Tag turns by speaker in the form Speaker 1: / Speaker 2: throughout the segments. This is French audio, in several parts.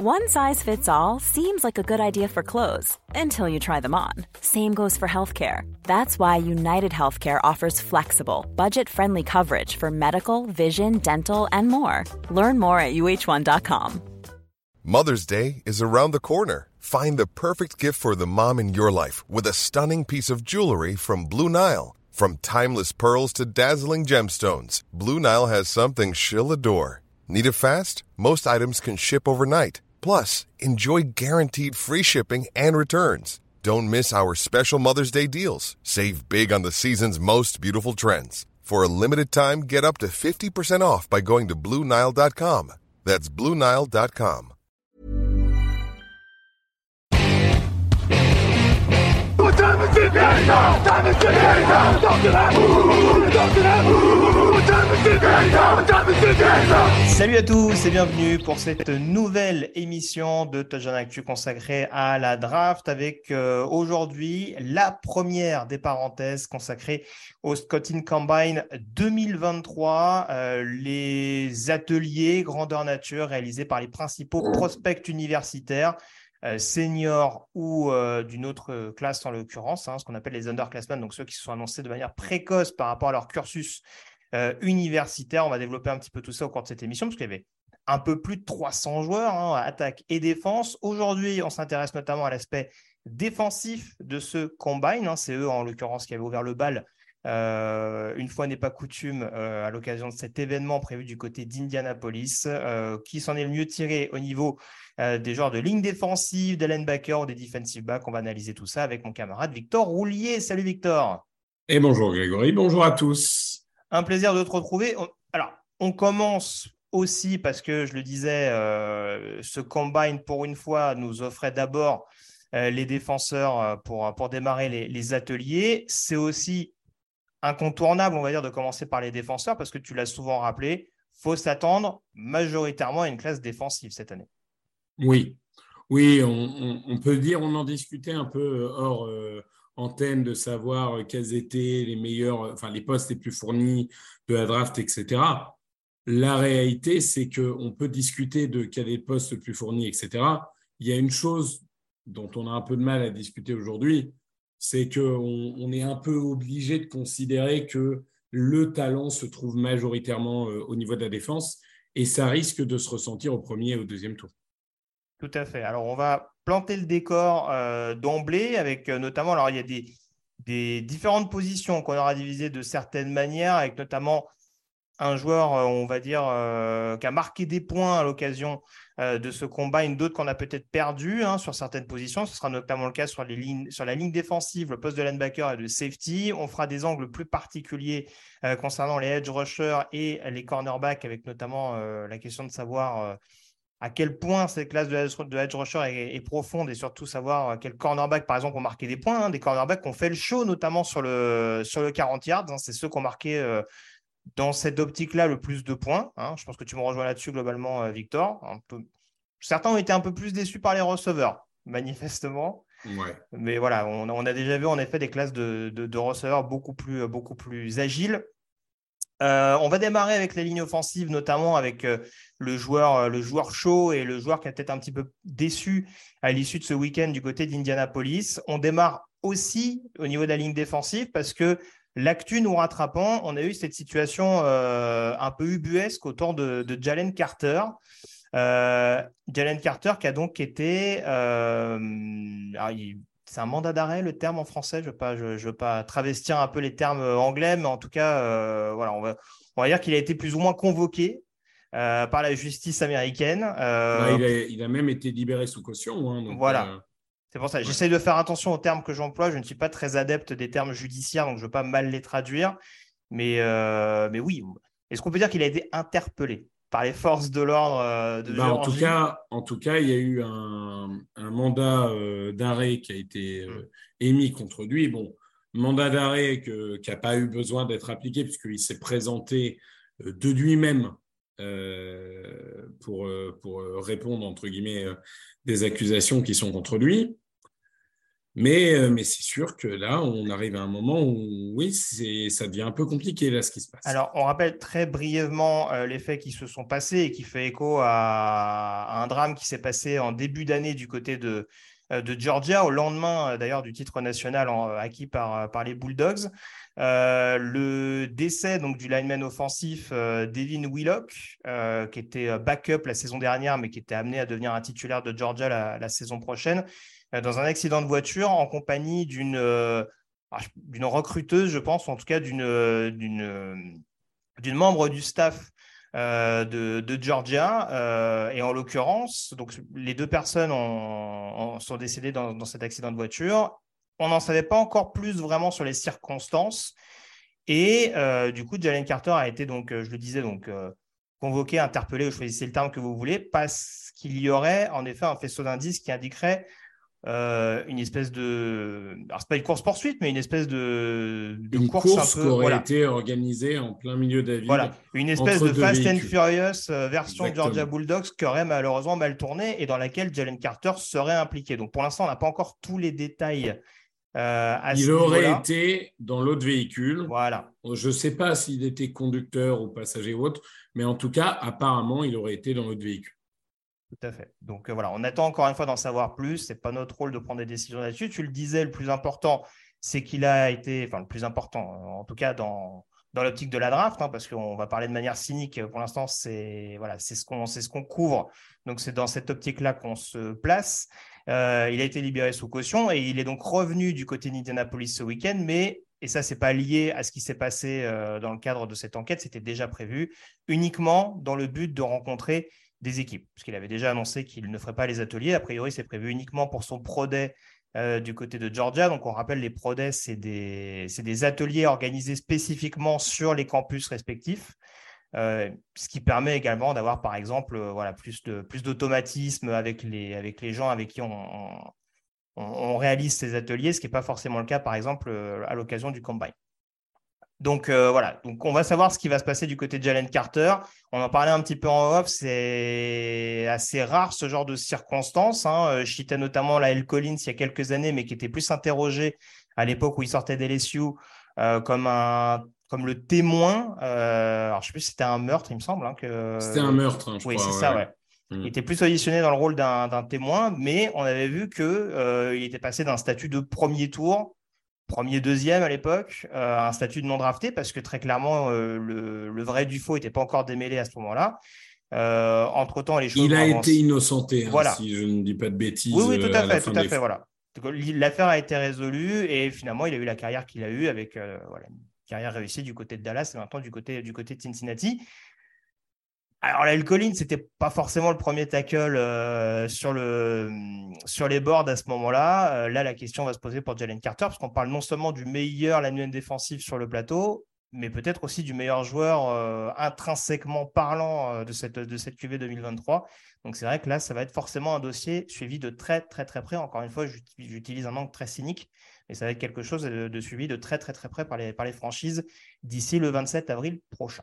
Speaker 1: One size fits all seems like a good idea for clothes until you try them on. Same goes for healthcare. That's why United Healthcare offers flexible, budget friendly coverage for medical, vision, dental, and more. Learn more at uh1.com.
Speaker 2: Mother's Day is around the corner. Find the perfect gift for the mom in your life with a stunning piece of jewelry from Blue Nile. From timeless pearls to dazzling gemstones, Blue Nile has something she'll adore. Need it fast? Most items can ship overnight. Plus, enjoy guaranteed free shipping and returns. Don't miss our special Mother's Day deals. Save big on the season's most beautiful trends. For a limited time, get up to 50% off by going to Bluenile.com. That's
Speaker 3: Salut à tous et bienvenue pour cette nouvelle émission de Touchdown Actu consacrée à la draft avec euh, aujourd'hui la première des parenthèses consacrée au Scotting Combine 2023, euh, les ateliers grandeur nature réalisés par les principaux prospects universitaires. Euh, seniors ou d'une autre classe en l'occurrence, hein, ce qu'on appelle les underclassmen, donc ceux qui se sont annoncés de manière précoce par rapport à leur cursus euh, universitaire. On va développer un petit peu tout ça au cours de cette émission, parce qu'il y avait un peu plus de 300 joueurs, hein, attaque et défense. Aujourd'hui, on s'intéresse notamment à l'aspect défensif de ce combine. Hein. C'est eux, en l'occurrence, qui avaient ouvert le bal. Euh, une fois n'est pas coutume, euh, à l'occasion de cet événement prévu du côté d'Indianapolis, qui s'en est le mieux tiré au niveau des joueurs de ligne défensive, des linebackers ou des defensive backs. On va analyser tout ça avec mon camarade Victor Roulier. Salut Victor.
Speaker 4: Et bonjour Grégory, bonjour à tous.
Speaker 3: Un plaisir de te retrouver. Alors, on commence aussi parce que je le disais, euh, ce combine pour une fois nous offrait d'abord euh, les défenseurs euh, pour, pour démarrer les, ateliers. C'est aussi incontournable, on va dire, de commencer par les défenseurs parce que tu l'as souvent rappelé, faut s'attendre majoritairement à une classe défensive cette année.
Speaker 4: Oui, oui, on, peut dire, on en discutait un peu hors antenne de savoir quels étaient les meilleurs, enfin les postes les plus fournis de la draft, etc. La réalité, c'est qu'on peut discuter de quel est le poste le plus fourni, etc. Il y a une chose dont on a un peu de mal à discuter aujourd'hui, c'est qu'on on est un peu obligé de considérer que le talent se trouve majoritairement euh, au niveau de la défense et ça risque de se ressentir au premier et au deuxième tour.
Speaker 3: Tout à fait. Alors, on va planter le décor euh, d'emblée avec euh, notamment, alors il y a des, des différentes positions qu'on aura divisées de certaines manières, avec notamment un joueur, euh, on va dire, qui a marqué des points à l'occasion de ce combat, une d'autres qu'on a peut-être perdu hein, sur certaines positions. Ce sera notamment le cas sur, la ligne défensive, le poste de linebacker et de safety. On fera des angles plus particuliers concernant les edge rushers et les cornerbacks, avec notamment la question de savoir à quel point cette classe de edge, rusher est, profonde et surtout savoir quels cornerbacks, par exemple, ont marqué des points. Hein, des cornerbacks qui ont fait le show, notamment sur le, sur le 40 yards. Hein, c'est ceux qui ont marqué euh, dans cette optique-là le plus de points. Hein. Je pense que tu me rejoins là-dessus globalement, euh, Victor. Certains ont été un peu plus déçus par les receveurs, manifestement. Mais voilà, on, a déjà vu en effet des classes de, de receveurs beaucoup plus, beaucoup plus agiles. Euh, on va démarrer avec les lignes offensives, notamment avec euh, le, joueur, euh, le joueur chaud et le joueur qui a peut-être un petit peu déçu à l'issue de ce week-end du côté d'Indianapolis. On démarre aussi au niveau de la ligne défensive parce que l'actu nous rattrapant, on a eu cette situation un peu ubuesque autour de, Jalen Carter. Jalen Carter qui a donc été c'est un mandat d'arrêt le terme en français. Je ne veux, pas, je, veux pas travestir un peu les termes euh, anglais, mais en tout cas, euh, voilà, on va, on va dire qu'il a été plus ou moins convoqué euh, par la justice américaine.
Speaker 4: Bah, il, a, même été libéré sous caution. Hein,
Speaker 3: voilà. C'est pour ça. J'essaie de faire attention aux termes que j'emploie. Je ne suis pas très adepte des termes judiciaires, donc je ne veux pas mal les traduire. Mais, mais oui, est-ce qu'on peut dire qu'il a été interpellé par les forces de l'ordre euh, de
Speaker 4: bah, en, tout cas, en tout cas, il y a eu un, mandat euh, d'arrêt qui a été euh, mm. émis contre lui. Bon, mandat d'arrêt qui n'a pas eu besoin d'être appliqué puisqu'il s'est présenté de lui-même pour, pour répondre, entre guillemets, des accusations qui sont contre lui. Mais, euh, mais c'est sûr que là, on arrive à un moment où, oui, ça devient un peu compliqué, là, ce qui se passe.
Speaker 3: Alors, on rappelle très brièvement euh, les faits qui se sont passés et qui fait écho à, un drame qui s'est passé en début d'année du côté de, euh, de Georgia, au lendemain d'ailleurs du titre national acquis par, par les Bulldogs. Le décès donc, du lineman offensif Devin Willock, qui était backup la saison dernière, mais qui était amené à devenir un titulaire de Georgia la saison prochaine. Euh, dans un accident de voiture en compagnie d'une euh, ah, d'une recruteuse, je pense, ou en tout cas d'une euh, membre du staff de, Georgia. et en l'occurrence, donc les deux personnes ont, sont décédées dans, cet accident de voiture. On n'en savait pas encore plus vraiment sur les circonstances. Et du coup, Jalen Carter a été donc, je le disais, donc convoqué, interpellé, ou choisissez le terme que vous voulez, parce qu'il y aurait en effet un faisceau d'indices qui indiquerait euh, une espèce de. Alors, c'est pas une course-poursuite, mais une espèce de,
Speaker 4: une course, un peu, qui aurait été organisée en plein milieu de
Speaker 3: Voilà, une espèce de Fast and Furious euh, version Georgia Bulldogs qui aurait malheureusement mal tourné et dans laquelle Jalen Carter serait impliqué. Donc, pour l'instant, on n'a pas encore tous les détails.
Speaker 4: Euh, Il aurait été dans l'autre véhicule.
Speaker 3: Voilà.
Speaker 4: Je ne sais pas s'il était conducteur ou passager ou autre, mais en tout cas, apparemment, il aurait été dans l'autre véhicule.
Speaker 3: Tout à fait. Donc euh, voilà, on attend encore une fois d'en savoir plus. Ce n'est pas notre rôle de prendre des décisions là-dessus. Tu le disais, le plus important, c'est qu'il a été, enfin le plus important, en tout cas dans, dans l'optique de la draft, hein, parce qu'on va parler de manière cynique. Pour l'instant, c'est voilà, c'est ce qu'on c'est ce qu'on couvre. Donc c'est dans cette optique-là qu'on se place. Euh, il a été libéré sous caution et il est donc revenu du côté d'Indianapolis ce week-end, mais et ça, c'est pas lié à ce qui s'est passé euh, dans le cadre de cette enquête, c'était déjà prévu, uniquement dans le but de rencontrer des équipes, puisqu'il avait déjà annoncé qu'il ne ferait pas les ateliers. A priori, c'est prévu uniquement pour son Pro euh, du côté de Georgia. Donc, on rappelle, les Pro c'est des, ateliers organisés spécifiquement sur les campus respectifs. Euh, ce qui permet également d'avoir, par exemple, euh, voilà, plus, plus d'automatisme avec les, avec les gens avec qui on, on réalise ces ateliers, ce qui n'est pas forcément le cas, par exemple, à l'occasion du Combine. Donc euh, voilà, donc on va savoir ce qui va se passer du côté de Jalen Carter. On en parlait un petit peu en off, c'est assez rare ce genre de circonstances. Hein. Euh, je citais notamment la L. Collins il y a quelques années, mais qui était plus interrogé à l'époque où il sortait d'LSU euh, comme un comme le témoin. alors je sais plus si c'était un meurtre, il me semble. Hein, que...
Speaker 4: C'était un meurtre, hein, je
Speaker 3: oui, c'est ça, ouais. Mm. Il était plus auditionné dans le rôle d'un témoin, mais on avait vu qu'il il était passé d'un statut de premier tour premier, deuxième à l'époque, euh, un statut de non drafté, parce que très clairement, euh, le, vrai du faux n'était pas encore démêlé à ce moment-là. Euh, entre temps, les choses.
Speaker 4: Il a été innocenté, hein, voilà. si je ne dis pas de bêtises.
Speaker 3: Oui, oui, tout à, fait, tout à fait, voilà. L'affaire a été résolue et finalement, il a eu la carrière qu'il a eue avec voilà, une carrière réussie du côté de Dallas et maintenant du côté, du côté de Cincinnati. Alors, Lyle Collins, c'était pas forcément le premier tackle euh, sur, le, sur les boards à ce moment-là. Euh, là, la question va se poser pour Jalen Carter, parce qu'on parle non seulement du meilleur lineman défensif sur le plateau, mais peut-être aussi du meilleur joueur euh, intrinsèquement parlant de, cette, de cette QV 2023. Donc, c'est vrai que là, ça va être forcément un dossier suivi de très, très, très près. Encore une fois, j'utilise un angle très cynique, mais ça va être quelque chose de, suivi de très, très, très près par les, par les franchises d'ici le 27 avril prochain.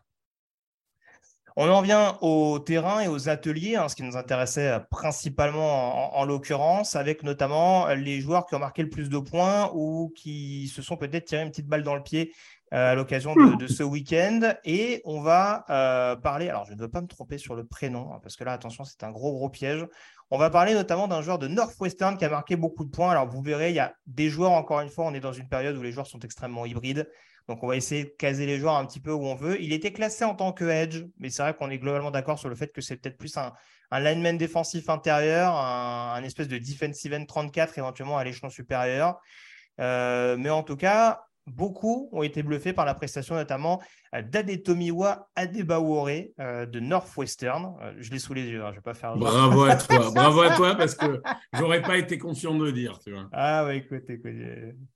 Speaker 3: On en vient au terrain et aux ateliers, hein, ce qui nous intéressait euh, principalement en, l'occurrence, avec notamment les joueurs qui ont marqué le plus de points ou qui se sont peut-être tiré une petite balle dans le pied euh, à l'occasion de, ce week-end. Et on va euh, parler, alors je ne veux pas me tromper sur le prénom, hein, parce que là, attention, c'est un gros, gros piège. On va parler notamment d'un joueur de Northwestern qui a marqué beaucoup de points. Alors vous verrez, il y a des joueurs, encore une fois, on est dans une période où les joueurs sont extrêmement hybrides. Donc, on va essayer de caser les joueurs un petit peu où on veut. Il était classé en tant que edge, mais c'est vrai qu'on est globalement d'accord sur le fait que c'est peut-être plus un, lineman défensif intérieur, un, espèce de defensive end 34 éventuellement à l'échelon supérieur. Euh, mais en tout cas, beaucoup ont été bluffés par la prestation notamment euh, d'Adetomiwa Adebawore euh, de Northwestern. Euh, je l'ai sous les yeux, hein, je vais pas faire.
Speaker 4: Bravo à toi, bravo à toi parce que j'aurais pas été confiant de le dire, tu vois.
Speaker 3: Ah ouais, écoute, écoute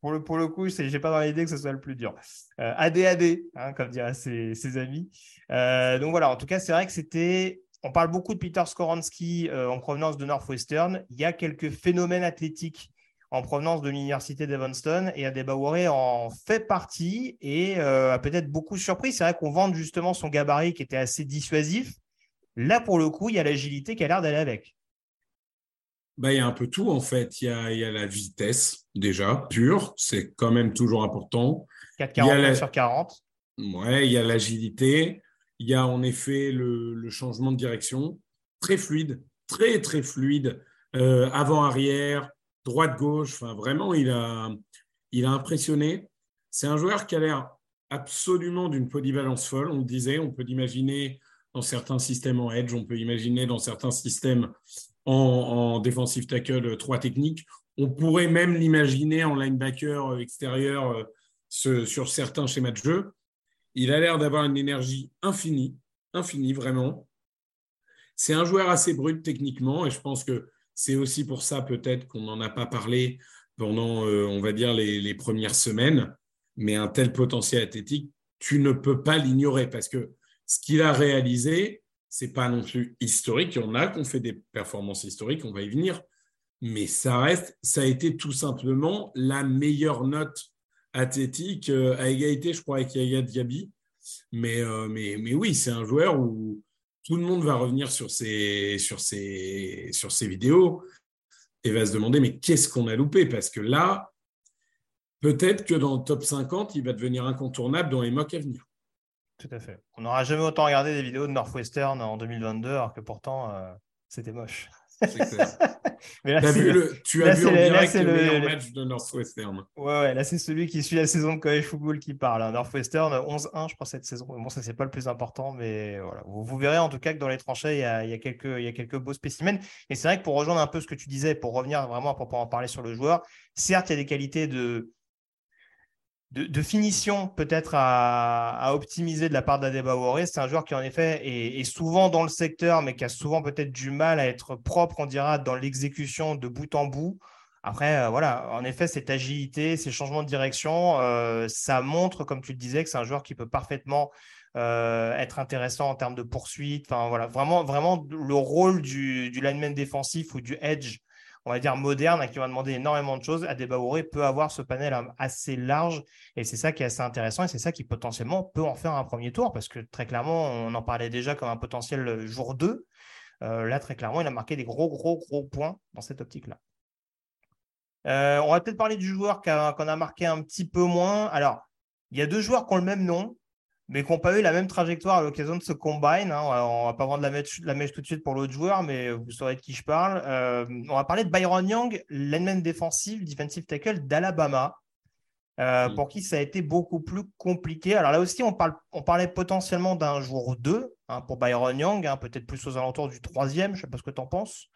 Speaker 3: pour le pour le coup, j'ai pas dans l'idée que ce soit le plus dur. ADAD, hein, comme diraient ses, ses amis. donc voilà, en tout cas, c'est vrai que c'était on parle beaucoup de Peter Skoransky en provenance de Northwestern. Il y a quelques phénomènes athlétiques en provenance de l'université d'Evanston et Adebaworé en fait partie et euh, a peut-être beaucoup surpris. C'est vrai qu'on vante justement son gabarit qui était assez dissuasif. Là, pour le coup, il y a l'agilité qui a l'air d'aller avec.
Speaker 4: bah, il y a un peu tout en fait. Il y a, il y a la vitesse déjà pure, c'est quand même toujours important.
Speaker 3: 4,49 sur 40.
Speaker 4: Ouais, il y a l'agilité, il y a en effet le, le, changement de direction, très fluide, très très fluide, euh, avant-arrière, droite-gauche. Enfin, vraiment, il a, il a impressionné. C'est un joueur qui a l'air absolument d'une polyvalence folle. On le disait, on peut l'imaginer dans certains systèmes en edge, on peut imaginer dans certains systèmes en, en defensive tackle 3 euh, techniques. On pourrait même l'imaginer en linebacker euh, extérieur euh, sur certains schémas de jeu. Il a l'air d'avoir une énergie infinie, infinie vraiment. C'est un joueur assez brut techniquement et je pense que c'est aussi pour ça peut-être qu'on n'en a pas parlé pendant, on va dire, les, premières semaines mais un tel potentiel athlétique, tu ne peux pas l'ignorer parce que ce qu'il a réalisé, c'est pas non plus historique. Il y en a qui ont fait des performances historiques, on va y venir, mais ça reste, ça a été tout simplement la meilleure note athlétique euh, à égalité, je crois, avec Yaya Diaby. Mais, euh, mais, mais oui, c'est un joueur où tout le monde va revenir sur ses, sur ses, sur ses vidéos et va se demander mais qu'est-ce qu'on a loupé? Parce que là, peut-être que dans le top 50, il va devenir incontournable dans les mock à venir.
Speaker 3: Tout à fait. On n'aura jamais autant regardé des vidéos de Northwestern en 2022, alors que pourtant, euh, c'était moche.
Speaker 4: Mais là, vu le, tu as vu en direct le, meilleur match de Northwestern.
Speaker 3: Ouais, ouais là, c'est celui qui suit la saison de college football qui parle. Hein. Northwestern, 11-1, je crois, cette saison. Bon, ça, c'est pas le plus important, mais voilà. Vous, verrez en tout cas que dans les tranchées, il y a, il y a quelques, il y a quelques beaux spécimens. Et c'est vrai que pour rejoindre un peu ce que tu disais, pour revenir vraiment pour en parler sur le joueur, certes, il y a des qualités de de, finition peut-être à, optimiser de la part d'Adebaworé. C'est un joueur qui en effet est, souvent dans le secteur, mais qui a souvent peut-être du mal à être propre, on dira, dans l'exécution de bout en bout. Après, euh, voilà, en effet, cette agilité, ces changements de direction, euh, ça montre, comme tu le disais, que c'est un joueur qui peut parfaitement euh, être intéressant en termes de poursuite. Enfin, voilà, vraiment, vraiment le rôle du, du lineman défensif ou du edge on va dire, moderne, qui va demander énormément de choses, Adebaouré peut avoir ce panel assez large et c'est ça qui est assez intéressant et c'est ça qui potentiellement peut en faire un premier tour parce que très clairement, on en parlait déjà comme un potentiel jour 2. Euh, là, très clairement, il a marqué des gros, gros, gros points dans cette optique-là. Euh, on va peut-être parler du joueur qu'on a, marqué un petit peu moins. Alors, il y a deux joueurs qui ont le même nom, mais qui n'ont pas eu la même trajectoire à l'occasion de ce combine. Hein. On ne va pas vendre la mèche, la mèche tout de suite pour l'autre joueur, mais vous saurez de qui je parle. Euh, on va parler de Byron Young, l'ennemi défensif, defensive tackle d'Alabama, euh, pour qui ça a été beaucoup plus compliqué. Alors là aussi, on, parle, on parlait potentiellement d'un jour 2 hein, pour Byron Young, hein, peut-être plus aux alentours du troisième. Je ne sais pas ce que tu en penses.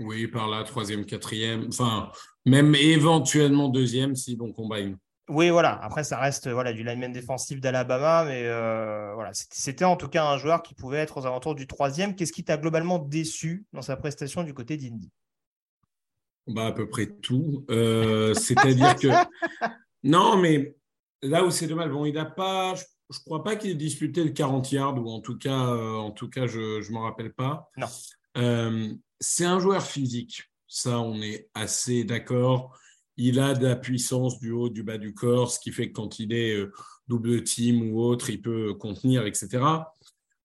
Speaker 4: Oui, par là, troisième, quatrième, enfin, même éventuellement deuxième si bon combine.
Speaker 3: Oui, voilà. Après, ça reste voilà, du lineman défensif d'Alabama, mais euh, voilà, c'était en tout cas un joueur qui pouvait être aux alentours du troisième. Qu'est-ce qui t'a globalement déçu dans sa prestation du côté d'Indy?
Speaker 4: Bah, À peu près tout. Euh, c'est-à-dire que. Non, mais là où c'est dommage, bon, il n'a pas. Je ne crois pas qu'il ait disputé le 40 yards, ou en tout cas, euh, en tout cas je ne m'en rappelle pas.
Speaker 3: Non.
Speaker 4: c'est un joueur physique. Ça, on est assez d'accord il a de la puissance du haut, du bas du corps, ce qui fait que quand il est euh, double team ou autre, il peut contenir, etc.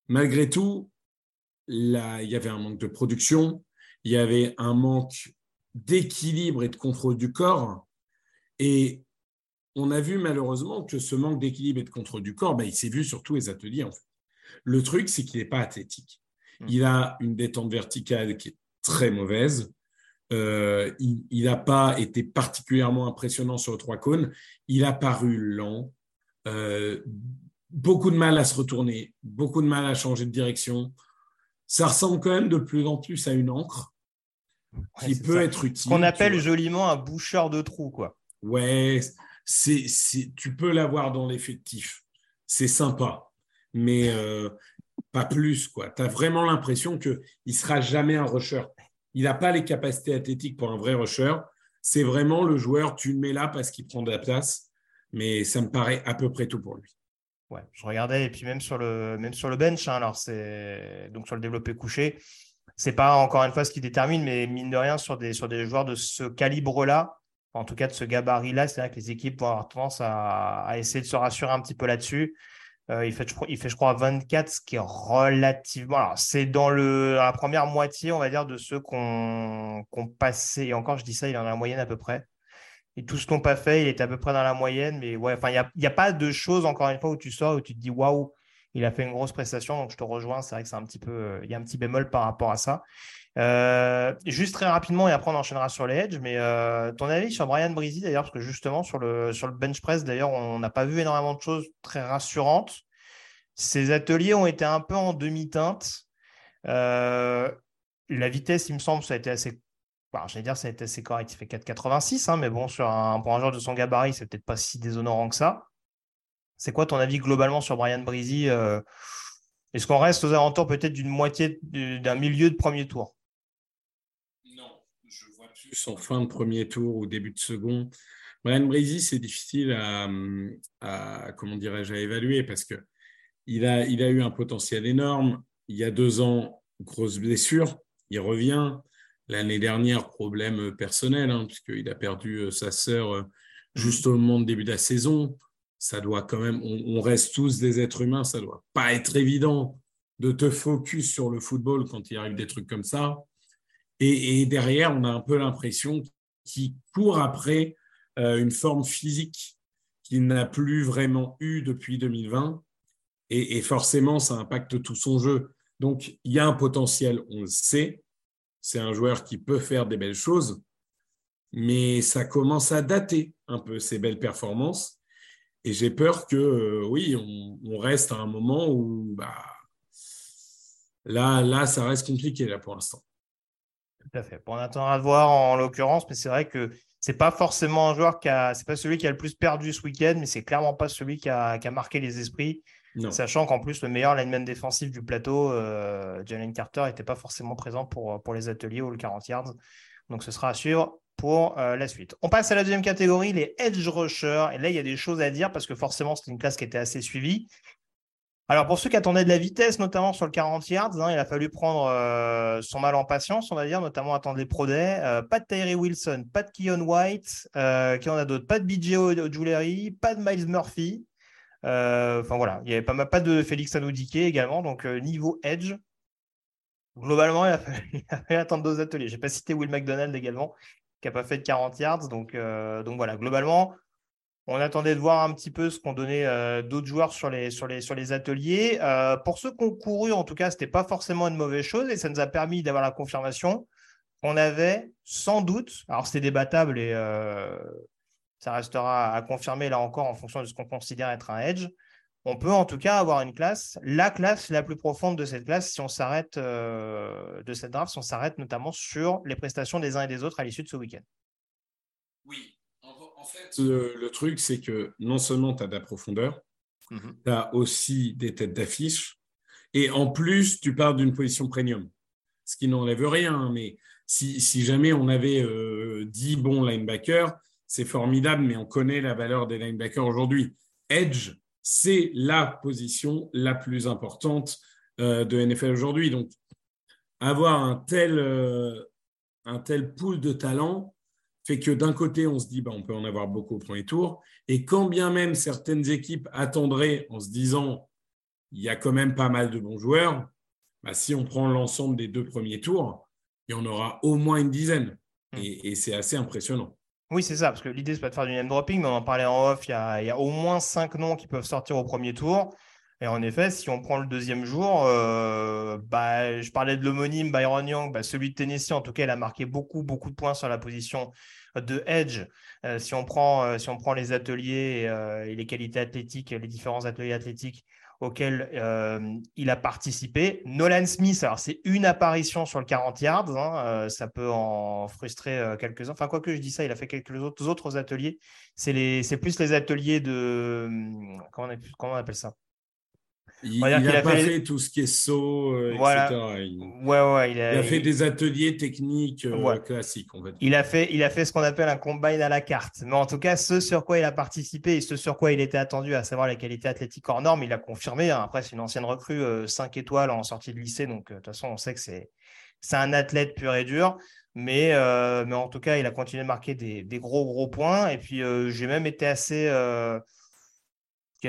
Speaker 4: Malgré tout, là, il y avait un manque de production, il y avait un manque d'équilibre et de contrôle du corps. Et on a vu malheureusement que ce manque d'équilibre et de contrôle du corps, ben, il s'est vu sur tous les ateliers. En fait. Le truc, c'est qu'il n'est pas athlétique. Mmh. Il a une détente verticale qui est très mauvaise. Euh, il n'a pas été particulièrement impressionnant sur le trois cônes. Il a paru lent, euh, beaucoup de mal à se retourner, beaucoup de mal à changer de direction. Ça ressemble quand même de plus en plus à une encre qui peut être utile.
Speaker 3: Qu'on appelle joliment un boucheur de trous, quoi.
Speaker 4: Ouais, c'est, tu peux l'avoir dans l'effectif. C'est sympa, mais euh, pas plus, quoi. Tu as vraiment l'impression qu'il ne sera jamais un rusher. Il n'a pas les capacités athlétiques pour un vrai rusher. C'est vraiment le joueur, tu le mets là parce qu'il prend de la place. Mais ça me paraît à peu près tout pour lui.
Speaker 3: Ouais, je regardais, et puis même sur le, même sur le bench, hein, alors donc sur le développé couché, c'est pas encore une fois ce qui détermine, mais mine de rien, sur des, sur des joueurs de ce calibre-là, en tout cas de ce gabarit-là, c'est vrai que les équipes vont avoir tendance à, essayer de se rassurer un petit peu là-dessus. Il, fait, je, il fait, je crois, 24, ce qui est relativement. Alors, c'est dans, le, la première moitié, on va dire, de ceux qu'on qu passé. Et encore, je dis ça, il en a la moyenne à peu près. Et tout ce qu'on pas fait, il est à peu près dans la moyenne. Mais ouais, enfin, il n'y a, a, pas de choses, encore une fois, où tu sors, où tu te dis waouh, il a fait une grosse prestation. Donc, je te rejoins. C'est vrai que c'est un petit peu. Euh, il y a un petit bémol par rapport à ça. Euh, juste très rapidement, et après on enchaînera sur les edge, mais euh, ton avis sur Brian Breezy d'ailleurs, parce que justement sur le, sur le bench press, d'ailleurs, on n'a pas vu énormément de choses très rassurantes. Ces ateliers ont été un peu en demi-teinte. Euh, la vitesse, il me semble, ça a été assez. Bon, J'allais dire, ça a été assez correct. Il fait 4,86, hein, mais bon, sur un, pour un joueur de son gabarit, c'est peut-être pas si déshonorant que ça. C'est quoi ton avis globalement sur Brian Breezy Est-ce qu'on reste aux alentours peut-être d'une moitié, d'un milieu de premier tour?
Speaker 4: En fin de premier tour ou début de second. Brian Breezy, c'est difficile à, comment dirais-je, à évaluer parce que il a, il a eu un potentiel énorme. Il y a deux ans, grosse blessure. Il revient. L'année dernière, problème personnel, hein, puisqu'il a perdu euh, sa sœur euh, juste au moment du début de la saison. Ça doit quand même, on, reste tous des êtres humains, ça doit pas être évident de te focus sur le football quand il arrive des trucs comme ça. Et, derrière, on a un peu l'impression qu'il court après euh, une forme physique qu'il n'a plus vraiment eu depuis 2020. Et, forcément, ça impacte tout son jeu. Donc, il y a un potentiel, on le sait. C'est un joueur qui peut faire des belles choses, mais ça commence à dater un peu ces belles performances. Et j'ai peur que, euh, oui, on, reste à un moment où bah, là, là, ça reste compliqué là pour l'instant.
Speaker 3: Tout à fait. on attendra de voir en, l'occurrence, mais c'est vrai que c'est pas forcément un joueur qui a, c'est pas celui qui a le plus perdu ce week-end, mais c'est clairement pas celui qui a, marqué les esprits. Sachant qu'en plus, le meilleur lineman défensif du plateau, euh, Jalen Carter, n'était pas forcément présent pour, pour les ateliers ou le 40 yards. Donc ce sera à suivre pour euh, la suite. On passe à la deuxième catégorie, les edge rushers. Et là, il y a des choses à dire parce que forcément, c'était une classe qui était assez suivie. Alors, pour ceux qui attendaient de la vitesse, notamment sur le 40 yards, hein, il a fallu prendre euh, son mal en patience, on va dire, notamment attendre les Pro euh, pas de Tyree Wilson, pas de Keon White, euh, qui en a d'autres, pas de BJ Jewelry, pas de Miles Murphy. Enfin voilà, il n'y avait pas, pas de Félix Anoudike également. Donc, niveau edge, globalement, il a, fallu, attendre deux ateliers. Je n'ai pas cité Will McDonald également, qui n'a pas fait de 40 yards. Donc, donc voilà, globalement, on attendait de voir un petit peu ce qu'ont donné euh, d'autres joueurs sur les, ateliers. Euh, pour ceux qui ont couru, en tout cas, ce n'était pas forcément une mauvaise chose et ça nous a permis d'avoir la confirmation qu'on avait sans doute, alors c'était débattable et euh, ça restera à confirmer là encore en fonction de ce qu'on considère être un edge. On peut en tout cas avoir une classe, la classe la plus profonde de cette classe si on s'arrête de cette draft, si on s'arrête notamment sur les prestations des uns et des autres à l'issue de ce week-end.
Speaker 4: Oui, en fait, le, truc, c'est que non seulement tu as de la profondeur, mhm. tu as aussi des têtes d'affiche, et en plus, tu pars d'une position premium. Ce qui n'enlève rien, mais si, jamais on avait euh, 10 bons linebackers, c'est formidable, mais on connaît la valeur des linebackers aujourd'hui. Edge, c'est la position la plus importante euh, de NFL aujourd'hui. Donc, avoir un tel, euh, un tel pool de talent, fait que d'un côté, on se dit, bah, on peut en avoir beaucoup au premier tour. Et quand bien même certaines équipes attendraient en se disant, il y a quand même pas mal de bons joueurs, bah, si on prend l'ensemble des deux premiers tours, il y en aura au moins une dizaine. Hmm. Et, c'est assez impressionnant.
Speaker 3: Oui, c'est ça, parce que l'idée, c'est pas de faire du name dropping, mais on en parlait en off, il y, a, il y a au moins cinq noms qui peuvent sortir au premier tour. Et en effet, si on prend le deuxième jour, euh, bah, je parlais de l'homonyme Byron Young, bah, celui de Tennessee, en tout cas, il a marqué beaucoup, beaucoup de points sur la position de edge. Euh, si, on prend, euh, si on prend les ateliers et, les qualités athlétiques, les différents ateliers athlétiques auxquels il a participé. Nolan Smith, alors c'est une apparition sur le 40 yards, hein, ça peut en frustrer quelques-uns. Enfin, quoi que je dis ça, il a fait quelques autres, autres ateliers. C'est plus les ateliers de. comment on appelle ça?
Speaker 4: Il n'a pas fait... tout ce qui est saut, euh, etc.
Speaker 3: Il... Ouais, ouais,
Speaker 4: il, a... fait des ateliers techniques euh, classiques, on va dire.
Speaker 3: Il a fait, il a fait ce qu'on appelle un combine à la carte. Mais en tout cas, ce sur quoi il a participé et ce sur quoi il était attendu, à savoir la qualité athlétique hors norme, il a confirmé. Hein. Après, c'est une ancienne recrue, 5 euh, étoiles en sortie de lycée. Donc, de toute façon, on sait que c'est un athlète pur et dur. Mais, mais en tout cas, il a continué de marquer des, des gros, gros points. Et puis, j'ai même été assez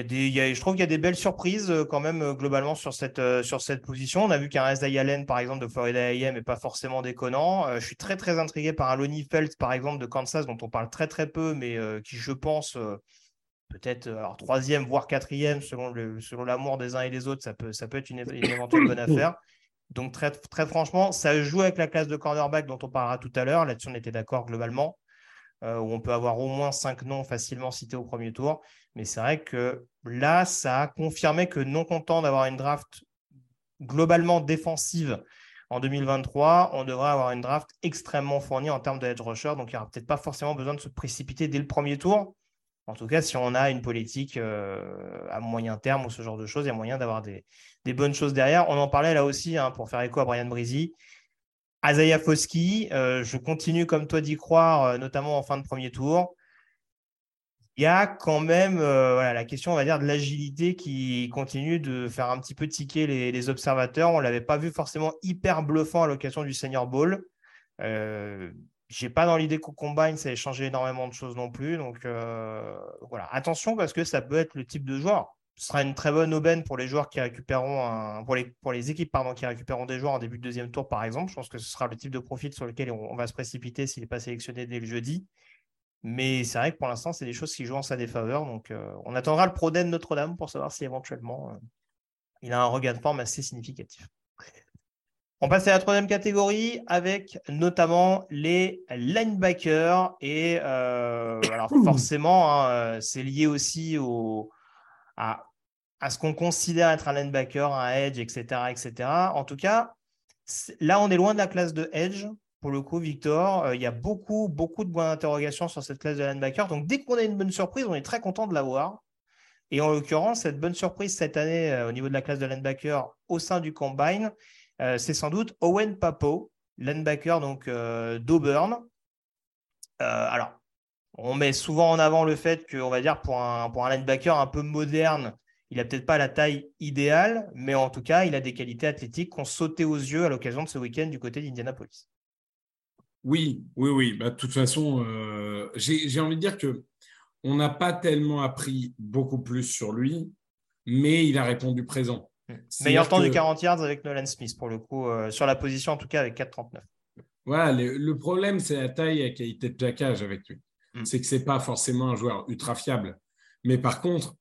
Speaker 3: je trouve qu'il y a des belles surprises euh, quand même euh, globalement sur cette, euh, sur cette position. On a vu qu'un Reza Allen, par exemple, de Florida AM n'est pas forcément déconnant. je suis très, très intrigué par un Lonnie Felt, par exemple, de Kansas, dont on parle très, très peu, mais qui, je pense, peut-être troisième, voire quatrième, selon, le, selon l'amour des uns et des autres, ça peut, ça peut être une, éventuelle bonne affaire. Donc, très, très franchement, ça joue avec la classe de cornerback dont on parlera tout à l'heure. Là-dessus, on était d'accord globalement. Où on peut avoir au moins cinq noms facilement cités au premier tour. Mais c'est vrai que là, ça a confirmé que non content d'avoir une draft globalement défensive en 2023, on devrait avoir une draft extrêmement fournie en termes de edge rusher. Donc, il n'y aura peut-être pas forcément besoin de se précipiter dès le premier tour. En tout cas, si on a une politique euh, à moyen terme ou ce genre de choses, il y a moyen d'avoir des, bonnes choses derrière. On en parlait là aussi hein, pour faire écho à Brian Brizy. Azaya Foski, euh, je continue comme toi d'y croire, euh, notamment en fin de premier tour. Il y a quand même euh, la question, on va dire, de l'agilité qui continue de faire un petit peu tiquer les, observateurs. On ne l'avait pas vu forcément hyper bluffant à l'occasion du Senior Bowl. Je n'ai pas dans l'idée qu'au combine, ça ait changé énormément de choses non plus. Donc voilà, attention parce que ça peut être le type de joueur ce sera une très bonne aubaine pour les joueurs qui récupéreront pour les, équipes pardon, qui récupéreront des joueurs en début de deuxième tour, par exemple. Je pense que ce sera le type de profil sur lequel on, va se précipiter s'il n'est pas sélectionné dès le jeudi. Mais c'est vrai que pour l'instant, c'est des choses qui jouent en sa défaveur. Donc, euh, on attendra le Proden Notre-Dame pour savoir si éventuellement euh, il a un regain de forme assez significatif. On passe à la troisième catégorie avec notamment les linebackers. Et euh, alors forcément, hein, c'est lié aussi au, à, ce qu'on considère être un linebacker, un edge, etc., etc. En tout cas, là, on est loin de la classe de edge. Pour le coup, Victor, euh, il y a beaucoup, beaucoup de points d'interrogation sur cette classe de linebacker. Donc, dès qu'on a une bonne surprise, on est très content de l'avoir. Et en l'occurrence, cette bonne surprise cette année euh, au niveau de la classe de linebacker au sein du combine, euh, c'est sans doute Owen Papo, linebacker donc d'Auburn. alors, on met souvent en avant le fait qu'on va dire pour un, pour un linebacker un peu moderne, il n'a peut-être pas la taille idéale, mais en tout cas, il a des qualités athlétiques qui ont sauté aux yeux à l'occasion de ce week-end du côté d'Indianapolis.
Speaker 4: Oui, oui, oui. Bah, de toute façon, euh, j'ai envie de dire que on n'a pas tellement appris beaucoup plus sur lui, mais il a répondu présent.
Speaker 3: Hmm. Meilleur temps du 40 yards avec Nolan Smith, pour le coup, euh, sur la position en tout cas avec 4,39.
Speaker 4: Voilà, le, problème, c'est la taille et la qualité de plaquage avec lui. Mm. c'est que c'est pas forcément un joueur ultra fiable. Mais par contre,